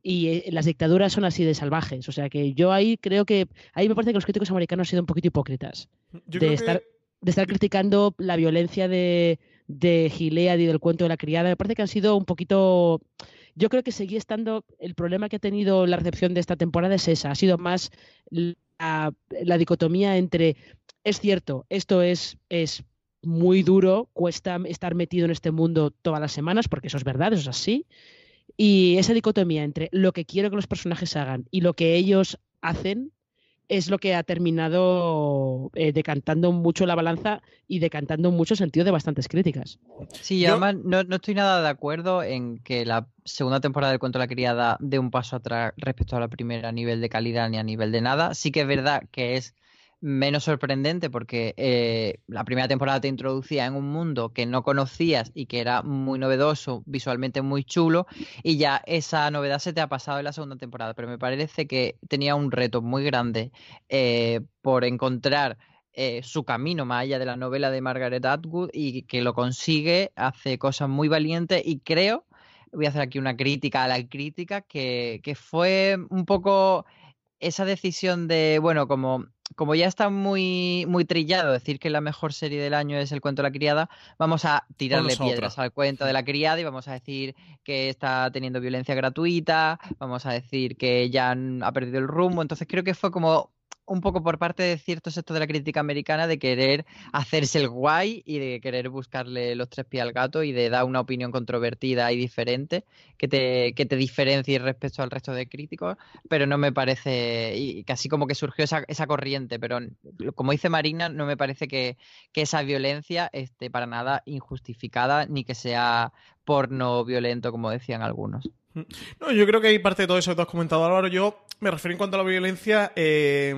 Y eh, las dictaduras son así de salvajes. O sea que yo ahí creo que. Ahí me parece que los críticos americanos han sido un poquito hipócritas. Yo de, que- estar, de estar criticando la violencia de, de Gilead y del cuento de la criada. Me parece que han sido un poquito. Yo creo que seguía estando. El problema que ha tenido la recepción de esta temporada es esa. Ha sido más la, la dicotomía entre. Es cierto, esto es, es muy duro, cuesta estar metido en este mundo todas las semanas, porque eso es verdad, eso es así. Y esa dicotomía entre lo que quiero que los personajes hagan y lo que ellos hacen es lo que ha terminado eh, decantando mucho la balanza y decantando mucho el sentido de bastantes críticas. Sí, y además no, no estoy nada de acuerdo en que la segunda temporada del Cuento de la Criada dé un paso atrás respecto a la primera a nivel de calidad ni a nivel de nada. Sí que es verdad que es menos sorprendente porque eh, la primera temporada te introducía en un mundo que no conocías y que era muy novedoso, visualmente muy chulo, y ya esa novedad se te ha pasado en la segunda temporada. Pero me parece que tenía un reto muy grande eh, por encontrar eh, su camino más allá de la novela de Margaret Atwood y que lo consigue, hace cosas muy valientes y creo, voy a hacer aquí una crítica a la crítica, que, que fue un poco esa decisión de, bueno, como, como ya está muy, muy trillado decir que la mejor serie del año es El cuento de la criada, vamos a tirarle piedras otra. al cuento de la criada y vamos a decir que está teniendo violencia gratuita, vamos a decir que ya han- ha perdido el rumbo. Entonces creo que fue como un poco por parte de cierto sector de la crítica americana de querer hacerse el guay y de querer buscarle los tres pies al gato y de dar una opinión controvertida y diferente que te, que te diferencie respecto al resto de críticos, pero no me parece, y casi como que surgió esa, esa corriente, pero como dice Marina, no me parece que, que esa violencia esté para nada injustificada ni que sea porno violento, como decían algunos. No, yo creo que hay parte de todo eso que tú has comentado, Álvaro. Yo me refiero en cuanto a la violencia, eh,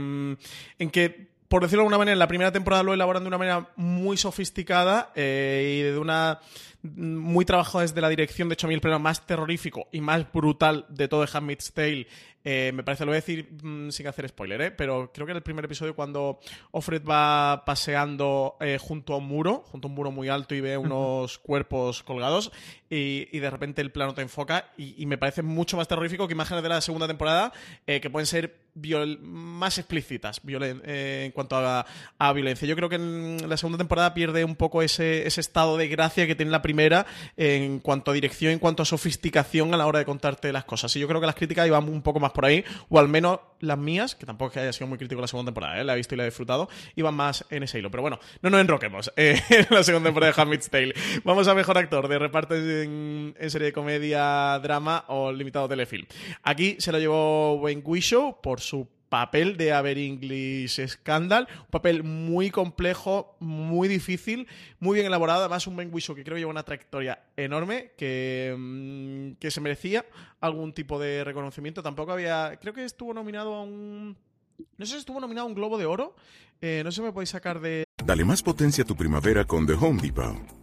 en que, por decirlo de alguna manera, en la primera temporada lo elaboran de una manera muy sofisticada eh, y de una muy trabajado desde la dirección. De hecho, a mí el problema más terrorífico y más brutal de todo de Handmaid's Tale Eh, me parece, lo voy a decir mm, sin hacer spoiler, ¿eh? pero creo que era el primer episodio cuando Offred va paseando eh, junto a un muro, junto a un muro muy alto y ve unos cuerpos colgados y, de repente el plano te enfoca y, me parece mucho más terrorífico que imágenes de la segunda temporada eh, que pueden ser viol- más explícitas violen- eh, en cuanto a, a violencia. Yo creo que en la segunda temporada pierde un poco ese, ese estado de gracia que tiene la primera en cuanto a dirección, en cuanto a sofisticación a la hora de contarte las cosas. Y yo creo que las críticas iban un poco más por ahí, o al menos las mías, que tampoco es que haya sido muy crítico la segunda temporada, ¿eh? la he visto y la he disfrutado, iban más en ese hilo. Pero bueno, no nos enroquemos eh, en la segunda temporada de Handmaid's Tale. Vamos a mejor actor de reparto en, serie de comedia, drama o limitado telefilm. Aquí se lo llevó Wayne Wishow por su papel de Aver English Scandal, un papel muy complejo, muy difícil, muy bien elaborado, además un Ben Whishaw que creo que lleva una trayectoria enorme, que, mm, que se merecía algún tipo de reconocimiento, tampoco había, creo que estuvo nominado a un, no sé si estuvo nominado a un Globo de Oro, eh, no sé si me podéis sacar de... Dale más potencia a tu primavera con The Home Depot.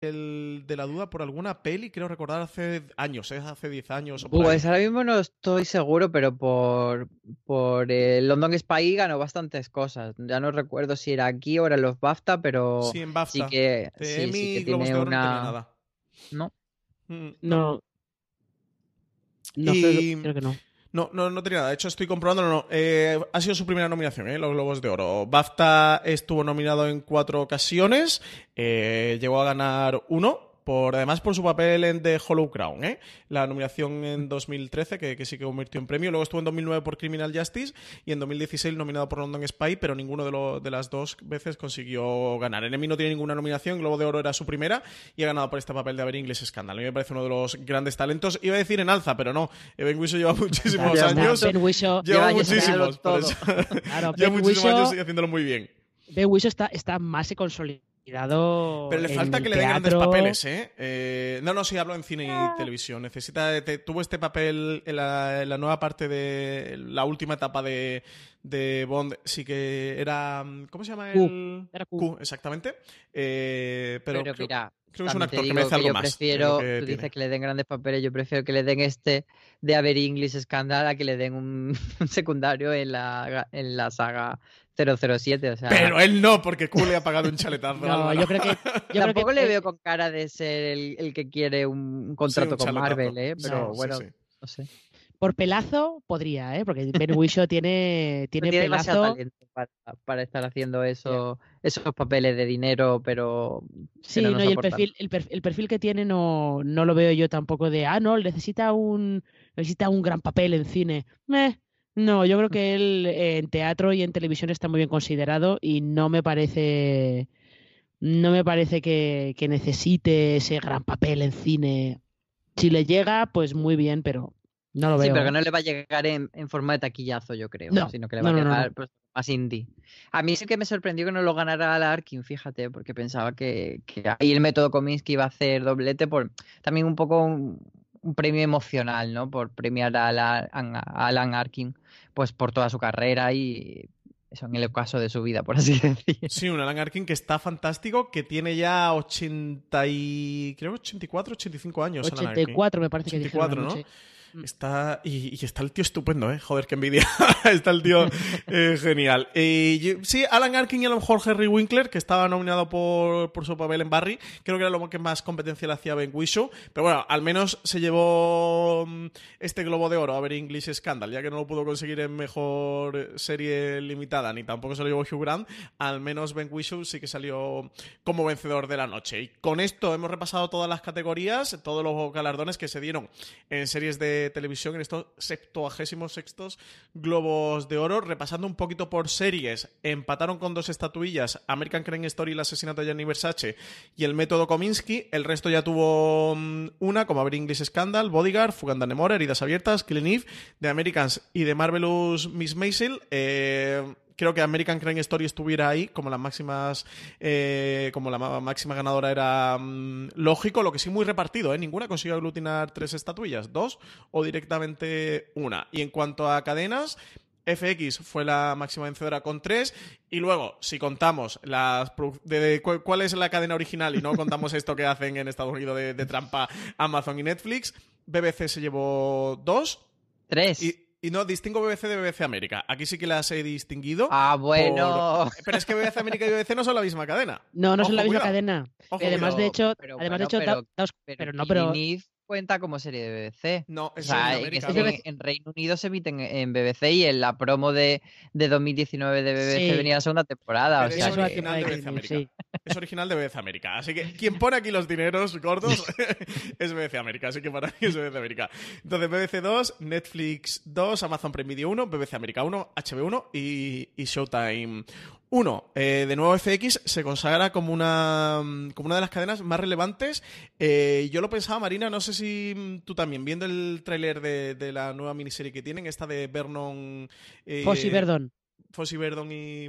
El de la duda por alguna peli, creo recordar hace años, ¿eh? hace 10 años. O. Pues ahora mismo no estoy seguro, pero por, por el London Spy ganó bastantes cosas. Ya no recuerdo si era aquí o era en los BAFTA, pero Sí, en BAFTA. sí que, De sí, Emmy sí que tiene Oro no tenía una... nada. No. Mm, No. No, Y- creo, creo que no. No, no, no tenía nada. De hecho, estoy comprobando. No. Eh, ha sido su primera nominación, ¿eh? Los Globos de Oro. BAFTA estuvo nominado en cuatro ocasiones. eh, llegó a ganar uno. Por, además por su papel en The Hollow Crown, ¿eh? la nominación en 2013 que, que sí que convirtió en premio, luego estuvo en 2009 por Criminal Justice y en 2016 nominado por London Spy, pero ninguno de, lo- de las dos veces consiguió ganar. En Emmy no tiene ninguna nominación, Globo de Oro era su primera y ha ganado por este papel de haber English Scandal. A mí me parece uno de los grandes talentos. Iba a decir en alza, pero no. Ben Whishaw lleva muchísimos Claro, años. Ben Whishaw Lleva lleva muchísimos. todo. por eso. Claro, lleva Ben muchísimos años Whishaw- y haciéndolo muy bien. Ben Whishaw está, está más que consolidado. Pero le falta que le den grandes papeles, ¿eh? Eh, No, no, sí, hablo en cine y televisión. Necesita, te- tuvo este papel en la, en la nueva parte de la última etapa de, de Bond. Sí que era. ¿Cómo se llama Q. el? Era Q, exactamente. Eh, pero Pero, creo, mira, creo que es un actor que merece algo yo más. prefiero, que tú tiene. dices que le den grandes papeles, yo prefiero que le den este de Haber English Scandal a que le den un, un secundario en la, en la saga 007. O sea, Pero él no, porque Q le ha pagado un chaletazo. No, yo creo que. Yo creo que tampoco le veo con cara de ser el, el que quiere un, contrato un con chaletazo. Marvel, ¿eh? Pero sí, bueno, sí. no sé. Por pelazo podría, ¿eh? Porque Ben Whishaw tiene, tiene, tiene demasiado pelazo. talento para, para estar haciendo eso, esos papeles de dinero, pero. Sí, pero no, y el perfil, el, perf- el perfil que tiene no, no lo veo yo tampoco de, ah, no, necesita un, necesita un gran papel en cine. Meh. No, yo creo que él eh, en teatro y en televisión está muy bien considerado y no me parece, no me parece que, que necesite ese gran papel en cine. Si le llega, pues muy bien, pero no lo veo. Sí, pero que no le va a llegar en, en forma de taquillazo, yo creo, No, sino que le va no, a llegar no. pues, más indie. A mí sí que me sorprendió que no lo ganara la Arkin, fíjate, porque pensaba que, que ahí el método Kominsky iba a hacer doblete por también un poco un, un premio emocional, ¿no? Por premiar a Alan, a Alan Arkin, pues por toda su carrera y eso en el caso de su vida, por así decir. Sí, un Alan Arkin que está fantástico, que tiene ya 80 y... creo que 84, 85 años. Alan Arkin. 84 me parece que dijeron 84, ¿no? anoche. Está, y, está el tío estupendo, ¿eh? Joder, qué envidia. está el tío eh, genial. Yo- sí, Alan Arkin y a lo mejor Henry Winkler, que estaba nominado por, por su papel en Barry, creo que era lo que más competencia le hacía Ben Whishaw. Pero bueno, al menos se llevó mm, este Globo de Oro a ver English Scandal, ya que no lo pudo conseguir en mejor serie limitada, ni tampoco se lo llevó Hugh Grant. Al menos Ben Whishaw sí que salió como vencedor de la noche. Y con esto hemos repasado todas las categorías, todos los galardones que se dieron en series de televisión en estos 76 Globos de Oro. Repasando un poquito por series, empataron con dos estatuillas American Crime Story, el asesinato de Gianni Versace y el método Kominsky. El resto ya tuvo mm, una, como Aver English Scandal, Bodyguard, Fuganda Nemora, Heridas Abiertas, Killing Eve, The Americans y The Marvelous Miss Maisel. Eh, creo que American Crime Story estuviera ahí, como las máximas, eh, como la ma- máxima ganadora era mm, lógico, lo que sí muy repartido, ¿eh? Ninguna consiguió aglutinar tres estatuillas, dos o directamente una. Y en cuanto a cadenas, FX fue la máxima vencedora con tres. Y luego, si contamos las de, de cu- cuál es la cadena original y no contamos esto que hacen en Estados Unidos de, de trampa Amazon y Netflix, BBC se llevó dos. Tres. Y, y no, distingo BBC de BBC América. Aquí sí que las he distinguido. Ah, bueno. por- Pero es que BBC América y BBC no son la misma cadena. No, no Ojo, son la misma cuidado. cadena. Ojo, además, de hecho, Pero además de hecho, pero- da- daos- Pero, pero no, pero Killing Eve cuenta como serie de BBC. No, O es sea, en en, América. ¿no? en- en Reino Unido se emiten en BBC y en la promo de, de 2019 de BBC Sí. venía la segunda temporada. Pero o sea, es que- original de BBC América. Es original de BBC América. Así que quien pone aquí los dineros gordos es BBC América. Así que para mí es BBC América. Entonces, BBC 2, Netflix 2, Amazon Prime Video 1, BBC América 1, HBO 1 y, y Showtime 1. Eh, de nuevo, FX se consagra como una, como una de las cadenas más relevantes. Eh, yo lo pensaba, Marina, no sé si tú también, viendo el tráiler de, de la nueva miniserie que tienen, esta de Vernon... eh, Verdon. Foss y Verdon y,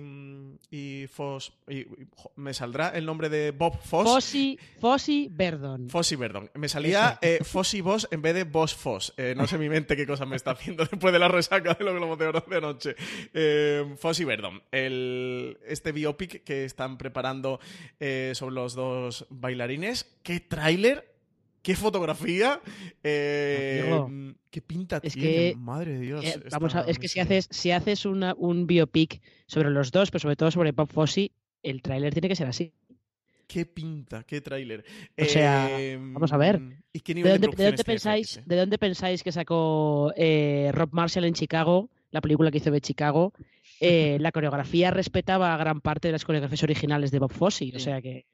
y Foss. y- jo, me saldrá el nombre de Bob Foss. Fossi, Fossi Verdon. Foss y Verdon. Me salía eh, Foss y Boss en vez de Boss Foss. Eh, no sé mi mente qué cosa me está haciendo después de la resaca de los globos de oro de anoche. Eh, Foss y Verdon. El, este biopic que están preparando eh, sobre los dos bailarines. ¡Qué tráiler! ¡Qué fotografía! Eh, Amigo, ¡Qué pinta es tiene! que, Madre de Dios. Eh, vamos a, es que si haces, si haces una- un biopic sobre los dos, pero sobre todo sobre Bob Fosse, el tráiler tiene que ser así. ¡Qué pinta! ¡Qué tráiler! O sea, Eh, vamos a ver. ¿Y qué ¿De nivel de, dónde, de pensáis, eh? ¿De dónde pensáis que sacó eh, Rob Marshall en Chicago, la película que hizo de Chicago? Eh, la coreografía respetaba gran parte de las coreografías originales de Bob Fosse, o sea que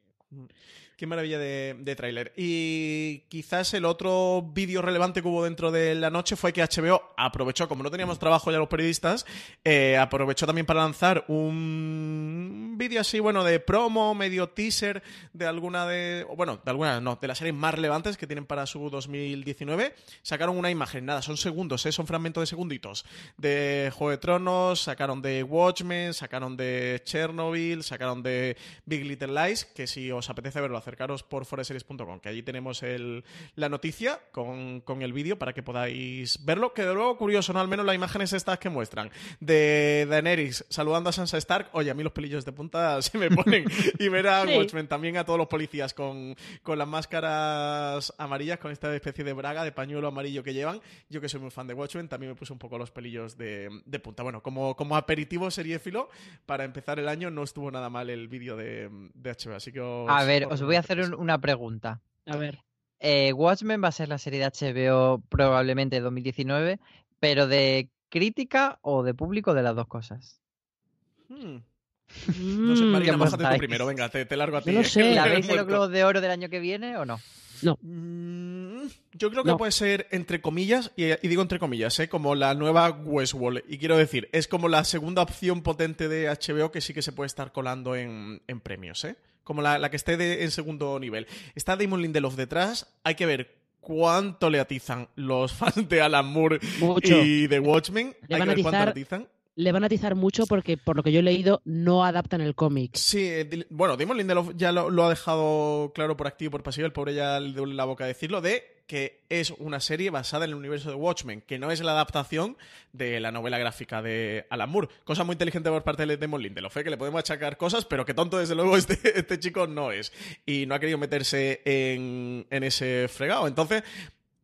Qué maravilla de, de tráiler. Y quizás el otro vídeo relevante que hubo dentro de la noche fue que HBO aprovechó, como no teníamos trabajo ya los periodistas, eh, aprovechó también para lanzar un vídeo así, bueno, de promo, medio teaser de alguna de, bueno, de alguna, no, de las series más relevantes que tienen para su 2019. Sacaron una imagen, nada, son segundos, ¿eh? son fragmentos de segunditos. De Juego de Tronos, sacaron de Watchmen, sacaron de Chernobyl, sacaron de Big Little Lies, que si os apetece verlo, acercaros por foreseries.com, que allí tenemos el- la noticia con, con el vídeo para que podáis verlo. Que de luego, curioso, ¿no? Al menos las imágenes estas que muestran de Daenerys saludando a Sansa Stark. Oye, a mí los pelillos de punta se me ponen. y ver a Sí. Watchmen también a todos los policías con, con las máscaras amarillas, con esta especie de braga, de pañuelo amarillo que llevan. Yo que soy muy fan de Watchmen, también me puse un poco los pelillos de, de punta. Bueno, como, como aperitivo seriéfilo, para empezar el año no estuvo nada mal el vídeo de, de HBO, así que os- A ver, os os voy a recomiendo hacer un- una pregunta. a ver. Eh, Watchmen va a ser la serie de HBO probablemente 2019, pero de crítica o de público de las dos cosas. Hmm. No sé, Mm, Marina, ¿qué mójate tú primero, venga, te, te largo a ti. No ¿eh? sé. ¿La veis en los. Globos de Oro del año que viene o no? Mm, Yo creo que No. puede ser entre comillas, y, y digo entre comillas, ¿eh? como la nueva Westworld. Y quiero decir, es como la segunda opción potente de HBO que sí que se puede estar colando en, en premios, ¿eh? Como la, la que esté de- en segundo nivel. Está Damon Lindelof detrás, hay que ver cuánto le atizan los fans de Alan Moore Mucho. y de Watchmen. Le hay que ver cuánto le atizan. Le van a atizar mucho porque, por lo que yo he leído, no adaptan el cómic. Sí, eh, bueno, Damon Lindelof ya lo, lo ha dejado claro por activo y por pasivo, el pobre ya le duele la boca decirlo, de que es una serie basada en el universo de Watchmen, que no es la adaptación de la novela gráfica de Alan Moore. Cosa muy inteligente por parte de Damon Lindelof, ¿eh? que le podemos achacar cosas, pero que tonto desde luego este, este chico no es. Y no ha querido meterse en, en ese fregado. Entonces...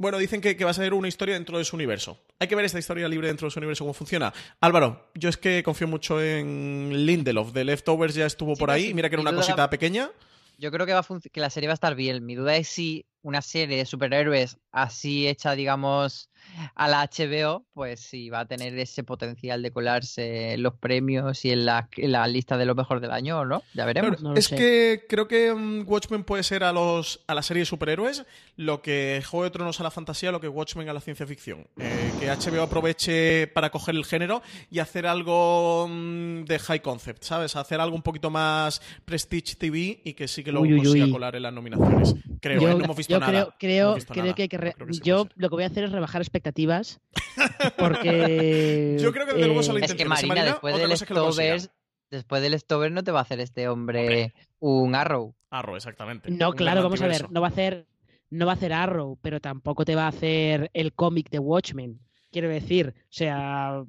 Bueno, dicen que, que va a ser una historia dentro de su universo. Hay que ver esta historia libre dentro de su universo, cómo funciona. Álvaro, yo es que confío mucho en Lindelof. De Leftovers ya estuvo Sí, por ahí. sí, Mira que era una cosita pequeña. Yo creo que, va a que la serie va a estar bien. Mi duda es si una serie de superhéroes así hecha, digamos, a la HBO, pues si va a tener ese potencial de colarse en los premios y en la, en la lista de lo mejor del año o no. Ya veremos. Claro, es que creo que mm, Watchmen puede ser a los a la serie de superhéroes lo que Juego de Tronos a la fantasía, lo que Watchmen a la ciencia ficción. Eh, que HBO aproveche para coger el género y hacer algo mm, de high concept, ¿sabes? Hacer algo un poquito más Prestige TV y que sí que lo Uy, uy, consiga uy. colar en las nominaciones. Creo, Yo- ¿eh? no hemos visto yo nada. creo, no creo, creo nada. que hay que re- No creo que sí yo lo que voy a hacer es rebajar expectativas porque Yo creo que desde luego eh, Es que intenciones. ¿Y Marina, Marina? después del. Stovers, después del Stover no te va a hacer este hombre un Arrow. Arrow, exactamente. No, Un claro, vamos a ver, no va a hacer no va a hacer Arrow, pero tampoco te va a hacer el cómic de Watchmen. Quiero decir, o sea,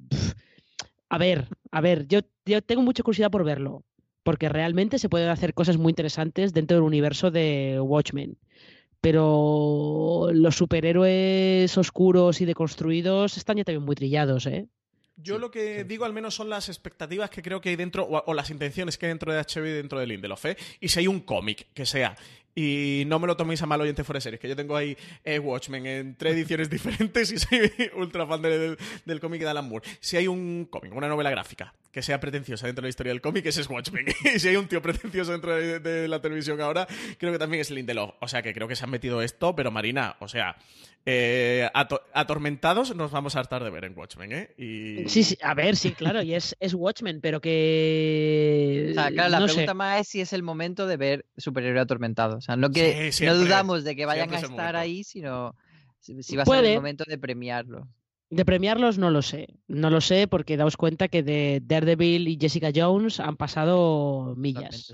a ver, a ver, yo, yo tengo mucha curiosidad por verlo, porque realmente se pueden hacer cosas muy interesantes dentro del universo de Watchmen. Pero los superhéroes oscuros y deconstruidos están ya también muy trillados, ¿eh? Yo lo que digo al menos son las expectativas que creo que hay dentro, o, o las intenciones que hay dentro de HBO y dentro de Lindelof, ¿eh? Y si hay un cómic que sea, y no me lo toméis a mal oyente fuera de que yo tengo ahí eh, Watchmen en tres ediciones diferentes y soy ultra fan del, del cómic de Alan Moore. Si hay un cómic, una novela gráfica, que sea pretenciosa dentro de la historia del cómic, ese es Watchmen. y si hay un tío pretencioso dentro de, de la televisión ahora, creo que también es Lindelof. O sea que creo que se han metido esto, pero Marina, o sea... eh, ato- atormentados nos vamos a hartar de ver en Watchmen, ¿eh? Y... Sí, sí, a ver, sí, claro, y es, es Watchmen, pero que... O sea, claro, la no pregunta sé. más es si es el momento de ver superhéroe atormentado. O sea, no que Sí, no dudamos de que vayan a estar ahí, sino si, si va a ser el momento de premiarlo. De premiarlos no lo sé. No lo sé porque daos cuenta que de Daredevil y Jessica Jones han pasado millas.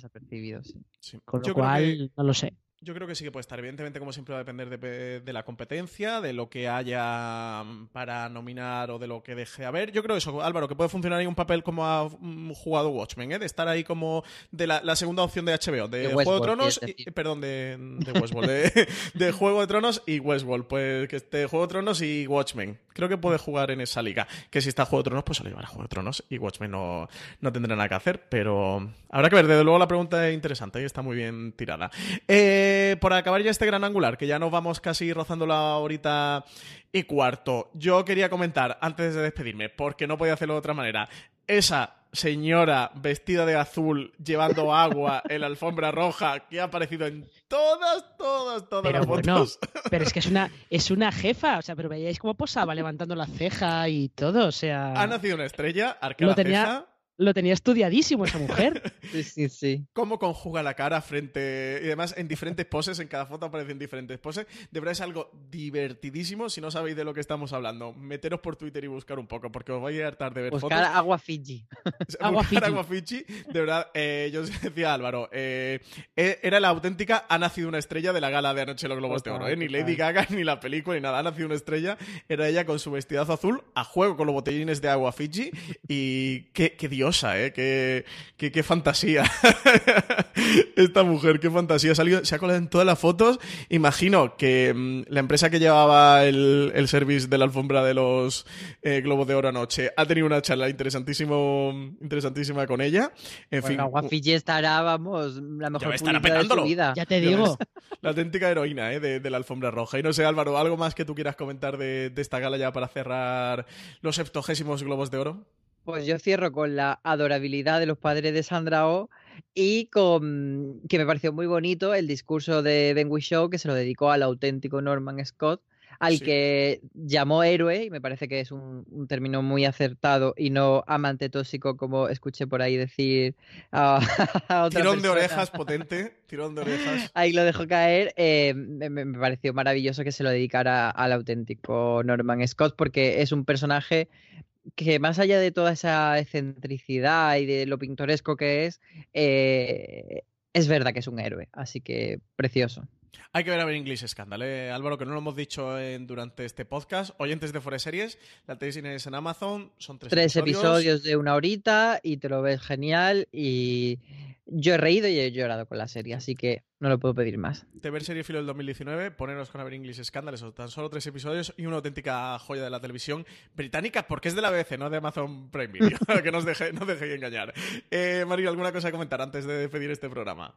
sí. Sí. Con lo Yo cual, que- no lo sé. Yo creo que sí que puede estar. Evidentemente, como siempre, va a depender de, de la competencia, de lo que haya mm, para nominar o de lo que deje haber. Yo creo eso, Álvaro, que puede funcionar ahí un papel como ha mm, jugado Watchmen, ¿eh? de estar ahí como de la, la segunda opción de HBO, de, De Juego de Tronos, y- perdón, de, de Westworld, de, de Juego de Tronos y Westworld. Pues que esté Juego de Tronos y Watchmen. Creo que puede jugar en esa liga. Que si está Juego de Tronos, pues se lo llevará Juego de Tronos y Watchmen no, no tendrá nada que hacer. Pero habrá que ver. Desde luego la pregunta es interesante y está muy bien tirada. Eh, por acabar ya este gran angular, que ya nos vamos casi rozando la horita y cuarto. Yo quería comentar, antes de despedirme, porque no podía hacerlo de otra manera, esa señora vestida de azul llevando agua en la alfombra roja que ha aparecido en todas, todas, todas Pero las bueno, fotos. pero es que es una, es una jefa, o sea, pero veíais cómo posaba levantando la ceja y todo, o sea, Ha nacido una estrella, lo la tenía, ceja. Lo tenía estudiadísimo esa mujer. Sí, sí, sí. cómo conjuga la cara frente. Y además en diferentes poses, en cada foto aparecen diferentes poses. De verdad es algo divertidísimo. Si no sabéis de lo que estamos hablando, meteros por Twitter y buscar un poco, porque os vais a hartar de ver Buscar fotos. agua Fiji. Agua Buscar Fiji. agua Fiji. De verdad, eh, yo os decía Álvaro, eh, eh, era la auténtica, ha nacido una estrella de la gala de anoche de los Globos de Oro. ¿eh? Ni. Lady Gaga, ni la película, ni nada. Ha nacido una estrella. Era ella con su vestidazo azul, a juego con los botellines de agua Fiji. Y qué, qué ¿eh? Qué, qué, qué fantasía. Esta mujer, qué fantasía. Ha salido- se ha colado en todas las fotos. Imagino que mm, la empresa que llevaba el, el service de la alfombra de los eh, Globos de Oro anoche ha tenido una charla interesantísimo, interesantísima con ella. En Bueno, fin, agua Fiji estará, vamos, la mejor de su vida. Ya te digo. La auténtica heroína ¿eh? de, de la alfombra roja. Y no sé, Álvaro, ¿algo más que tú quieras comentar de, de esta gala ya para cerrar los septogésimos globos de oro? Pues yo cierro con la adorabilidad de los padres de Sandra Oh y con que me pareció muy bonito el discurso de Ben Whishaw que se lo dedicó al auténtico Norman Scott, al Sí. que llamó héroe, y me parece que es un, un término muy acertado y no amante tóxico como escuché por ahí decir a, a otra Tirón de orejas potente, tirón de orejas. Ahí lo dejó caer. eh, me- me pareció maravilloso que se lo dedicara al auténtico Norman Scott, porque es un personaje que más allá de toda esa excentricidad y de lo pintoresco que es, eh, es verdad que es un héroe. Así que precioso. Hay que ver a ver English Scandal, ¿eh? Álvaro, que no lo hemos dicho en- durante este podcast. Oyentes de de Series, la tenéis en Amazon, son tres, Tres episodios de una horita y te lo ves genial. Y yo he reído y he llorado con la serie, así que no lo puedo pedir más. de ver serie filo del 2019, poneros con a ver English Scandal, esos tan solo tres episodios y una auténtica joya de la televisión británica, porque es de la BBC, no de Amazon Prime Video, que no os deje, no os dejéis engañar. Eh, Mario, ¿alguna cosa a comentar antes de despedir este programa?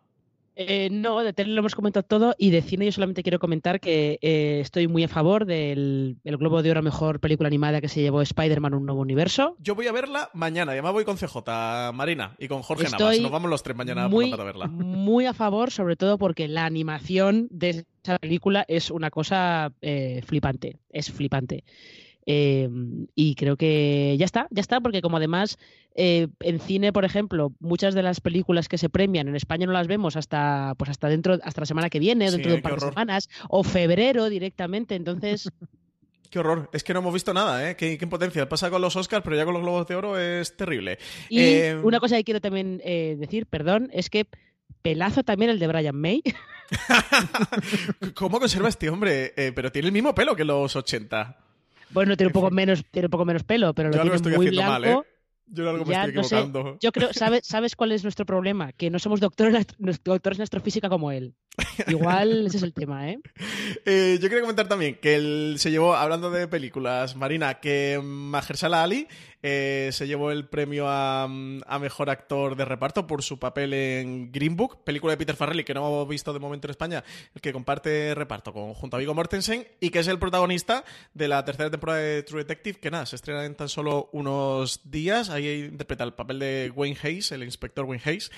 Eh, no, de tele lo hemos comentado todo y de cine yo solamente quiero comentar que eh, estoy muy a favor del el Globo de Oro Mejor Película Animada que se llevó Spider-Man Un Nuevo Universo. Yo voy a verla mañana, y además voy con CJ, Marina, y con Jorge Navas. Nos vamos los tres mañana por muy, la tarde a verla. muy a favor, sobre todo porque la animación de esa película es una cosa eh, flipante, es flipante. Eh, y creo que ya está, ya está, porque como además eh, en cine, por ejemplo, muchas de las películas que se premian en España no las vemos hasta, pues hasta dentro, hasta la semana que viene, dentro de un par de semanas, o febrero directamente. Entonces. Qué horror. Es que no hemos visto nada, ¿eh? Qué, qué impotencia. Pasa con los Oscars, pero ya con los Globos de Oro es terrible. Y eh... una cosa que quiero también eh, decir, perdón, es que pelazo también el de Brian May. ¿Cómo conserva este hombre? Eh, pero tiene el mismo pelo que los 80. Bueno, tiene un poco menos, tiene un poco menos pelo, pero lo Yo algo tiene estoy muy haciendo blanco. mal, ¿eh? Yo algo me Ya, estoy no sé. equivocando. Yo creo, ¿sabes, ¿sabes cuál es nuestro problema? Que no somos doctores, doctores en astrofísica como él. Igual ese es el tema, ¿eh? Eh, yo quería comentar también que él se llevó, hablando de películas, Marina, que Mahershala Ali eh, se llevó el premio a, a mejor actor de reparto por su papel en Green Book, película de Peter Farrelly que no hemos visto de momento en España, el que comparte reparto con, junto a Viggo Mortensen y que es el protagonista de la tercera temporada de True Detective, que nada, se estrena en tan solo unos días. Ahí interpreta el papel de Wayne Hayes, el inspector Wayne Hayes.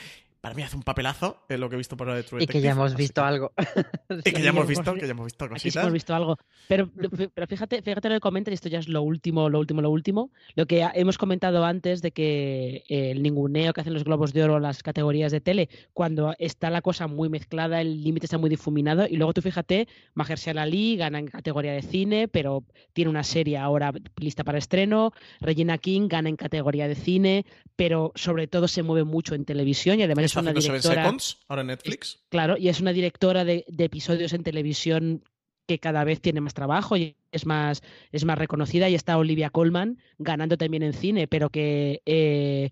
Para mí hace un papelazo en lo que he visto por la de True Y que ya hemos visto que- algo. Y que ya hemos visto, que ya hemos visto cositas. hemos visto algo. Pero, pero fíjate, fíjate en el comentario, esto ya es lo último, lo último, lo último. Lo que hemos comentado antes de que el ninguneo que hacen los globos de oro las categorías de tele, cuando está la cosa muy mezclada, el límite está muy difuminado, y luego tú fíjate, Mahershala Ali gana en categoría de cine, pero tiene una serie ahora lista para estreno, Regina King gana en categoría de cine, pero sobre todo se mueve mucho en televisión y además es Una directora... Seconds ahora Netflix. Claro, y es una directora de, de episodios en televisión que cada vez tiene más trabajo y es más, es más reconocida. Y está Olivia Colman ganando también en cine, pero que eh,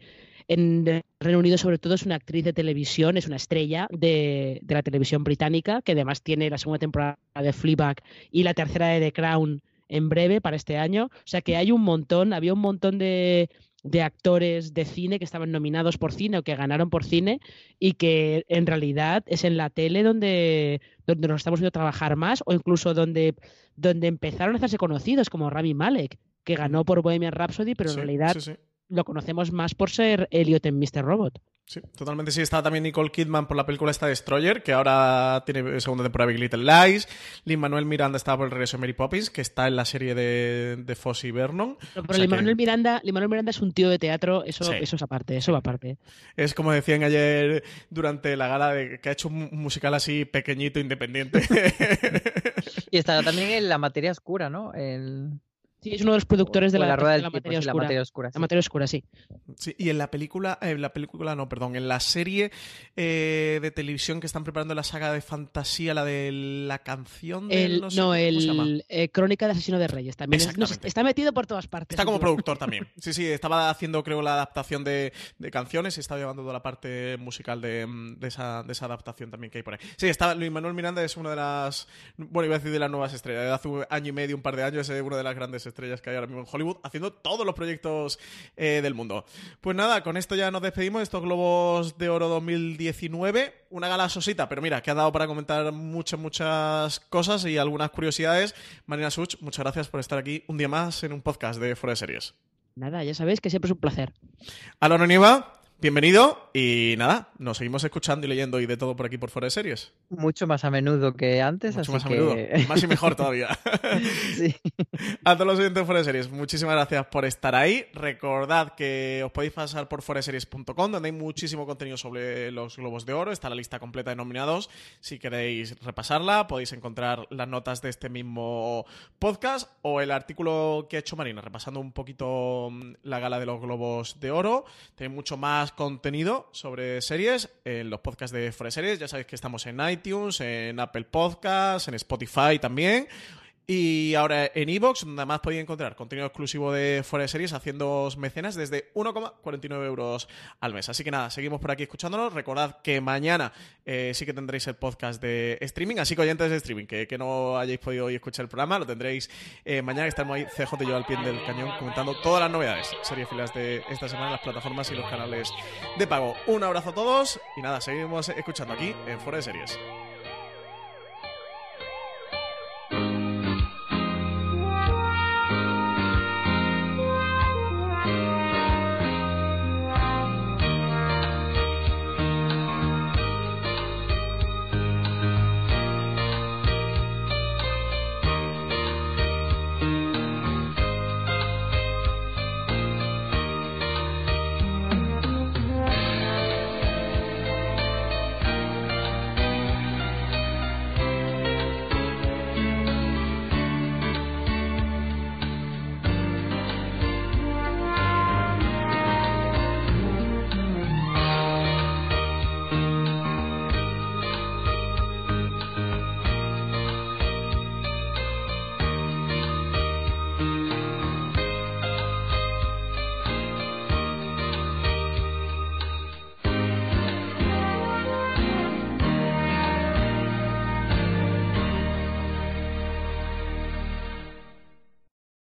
en Reino Unido sobre todo es una actriz de televisión, es una estrella de, de la televisión británica, que además tiene la segunda temporada de Fleabag y la tercera de The Crown en breve para este año. O sea que hay un montón, había un montón de, de actores de cine que estaban nominados por cine o que ganaron por cine y que en realidad es en la tele donde, donde nos estamos viendo trabajar más o incluso donde, donde empezaron a hacerse conocidos como Rami Malek, que ganó por Bohemian Rhapsody, pero Sí, en realidad sí, sí. lo conocemos más por ser Elliot en Mr. Robot. Sí, totalmente sí. Está también Nicole Kidman por la película esta Destroyer, que ahora tiene segunda temporada de Big Little Lies. Lin Manuel Miranda está por el regreso de Mary Poppins, que está en la serie de, de Fosse y Vernon. Pero, O sea que Lin-Manuel Miranda, Lin-Manuel Miranda es un tío de teatro, eso, Sí. eso es aparte, eso va aparte. Es como decían ayer durante la gala, de que ha hecho un musical así pequeñito, independiente. Y estará también en La Materia Oscura, ¿no? El... Sí, es uno de los productores de la, La Rueda de del la Tiempo, materia sí, La oscura. Materia Oscura, La materia oscura, sí. Sí, y en la película, en la película no, perdón, en la serie eh, de televisión que están preparando la saga de fantasía, la de la canción de El, no, sé, no, ¿cómo se llama? el eh, Crónica de Asesino de Reyes. También no está metido por todas partes. Está como productor también. Sí, sí, estaba haciendo, creo, la adaptación de, de canciones y estaba llevando toda la parte musical de, mm, de esa, de esa adaptación también que hay por ahí. Sí, estaba, Luis Manuel Miranda es una de las, bueno, iba a decir de las nuevas estrellas. De hace un año y medio, un par de años, es una de las grandes estrellas que hay ahora mismo en Hollywood, haciendo todos los proyectos eh, del mundo. Pues nada, con esto ya nos despedimos de estos Globos de Oro 2019. Una gala sosita, pero mira, que ha dado para comentar muchas, muchas cosas y algunas curiosidades. Marina Such, muchas gracias por estar aquí un día más en un podcast de Fuera de Series. Nada, ya sabéis que siempre es un placer. Alonso Nieva, bienvenido y nada, nos seguimos escuchando y leyendo y de todo por aquí por Fuera de Series. Mucho más a menudo que antes, Mucho así más a que... menudo, más y mejor todavía. Sí. A todos los oyentes Fuera de Series, muchísimas gracias por estar ahí. Recordad que os podéis pasar por foreseries.com, donde hay muchísimo contenido sobre los Globos de Oro. Está la lista completa de nominados. Si queréis repasarla, podéis encontrar las notas de este mismo podcast o el artículo que ha hecho Marina, repasando un poquito mm, la gala de los Globos de Oro. Tenéis mucho más contenido sobre series en los podcasts de Fuera Series. Ya sabéis que estamos en iTunes, en Apple Podcasts, en Spotify también. Y ahora en iVoox, donde además podéis encontrar contenido exclusivo de Fuera de Series haciendo mecenas desde 1,49 euros al mes. Así que nada, seguimos por aquí escuchándonos. Recordad que mañana eh, sí que tendréis el podcast de streaming, así que oyentes de streaming, que, que no hayáis podido hoy escuchar el programa, lo tendréis eh, mañana, que estaremos ahí CJ y yo al pie del cañón comentando todas las novedades, series filas de esta semana las plataformas y los canales de pago. Un abrazo a todos y nada, seguimos escuchando aquí en Fuera de Series.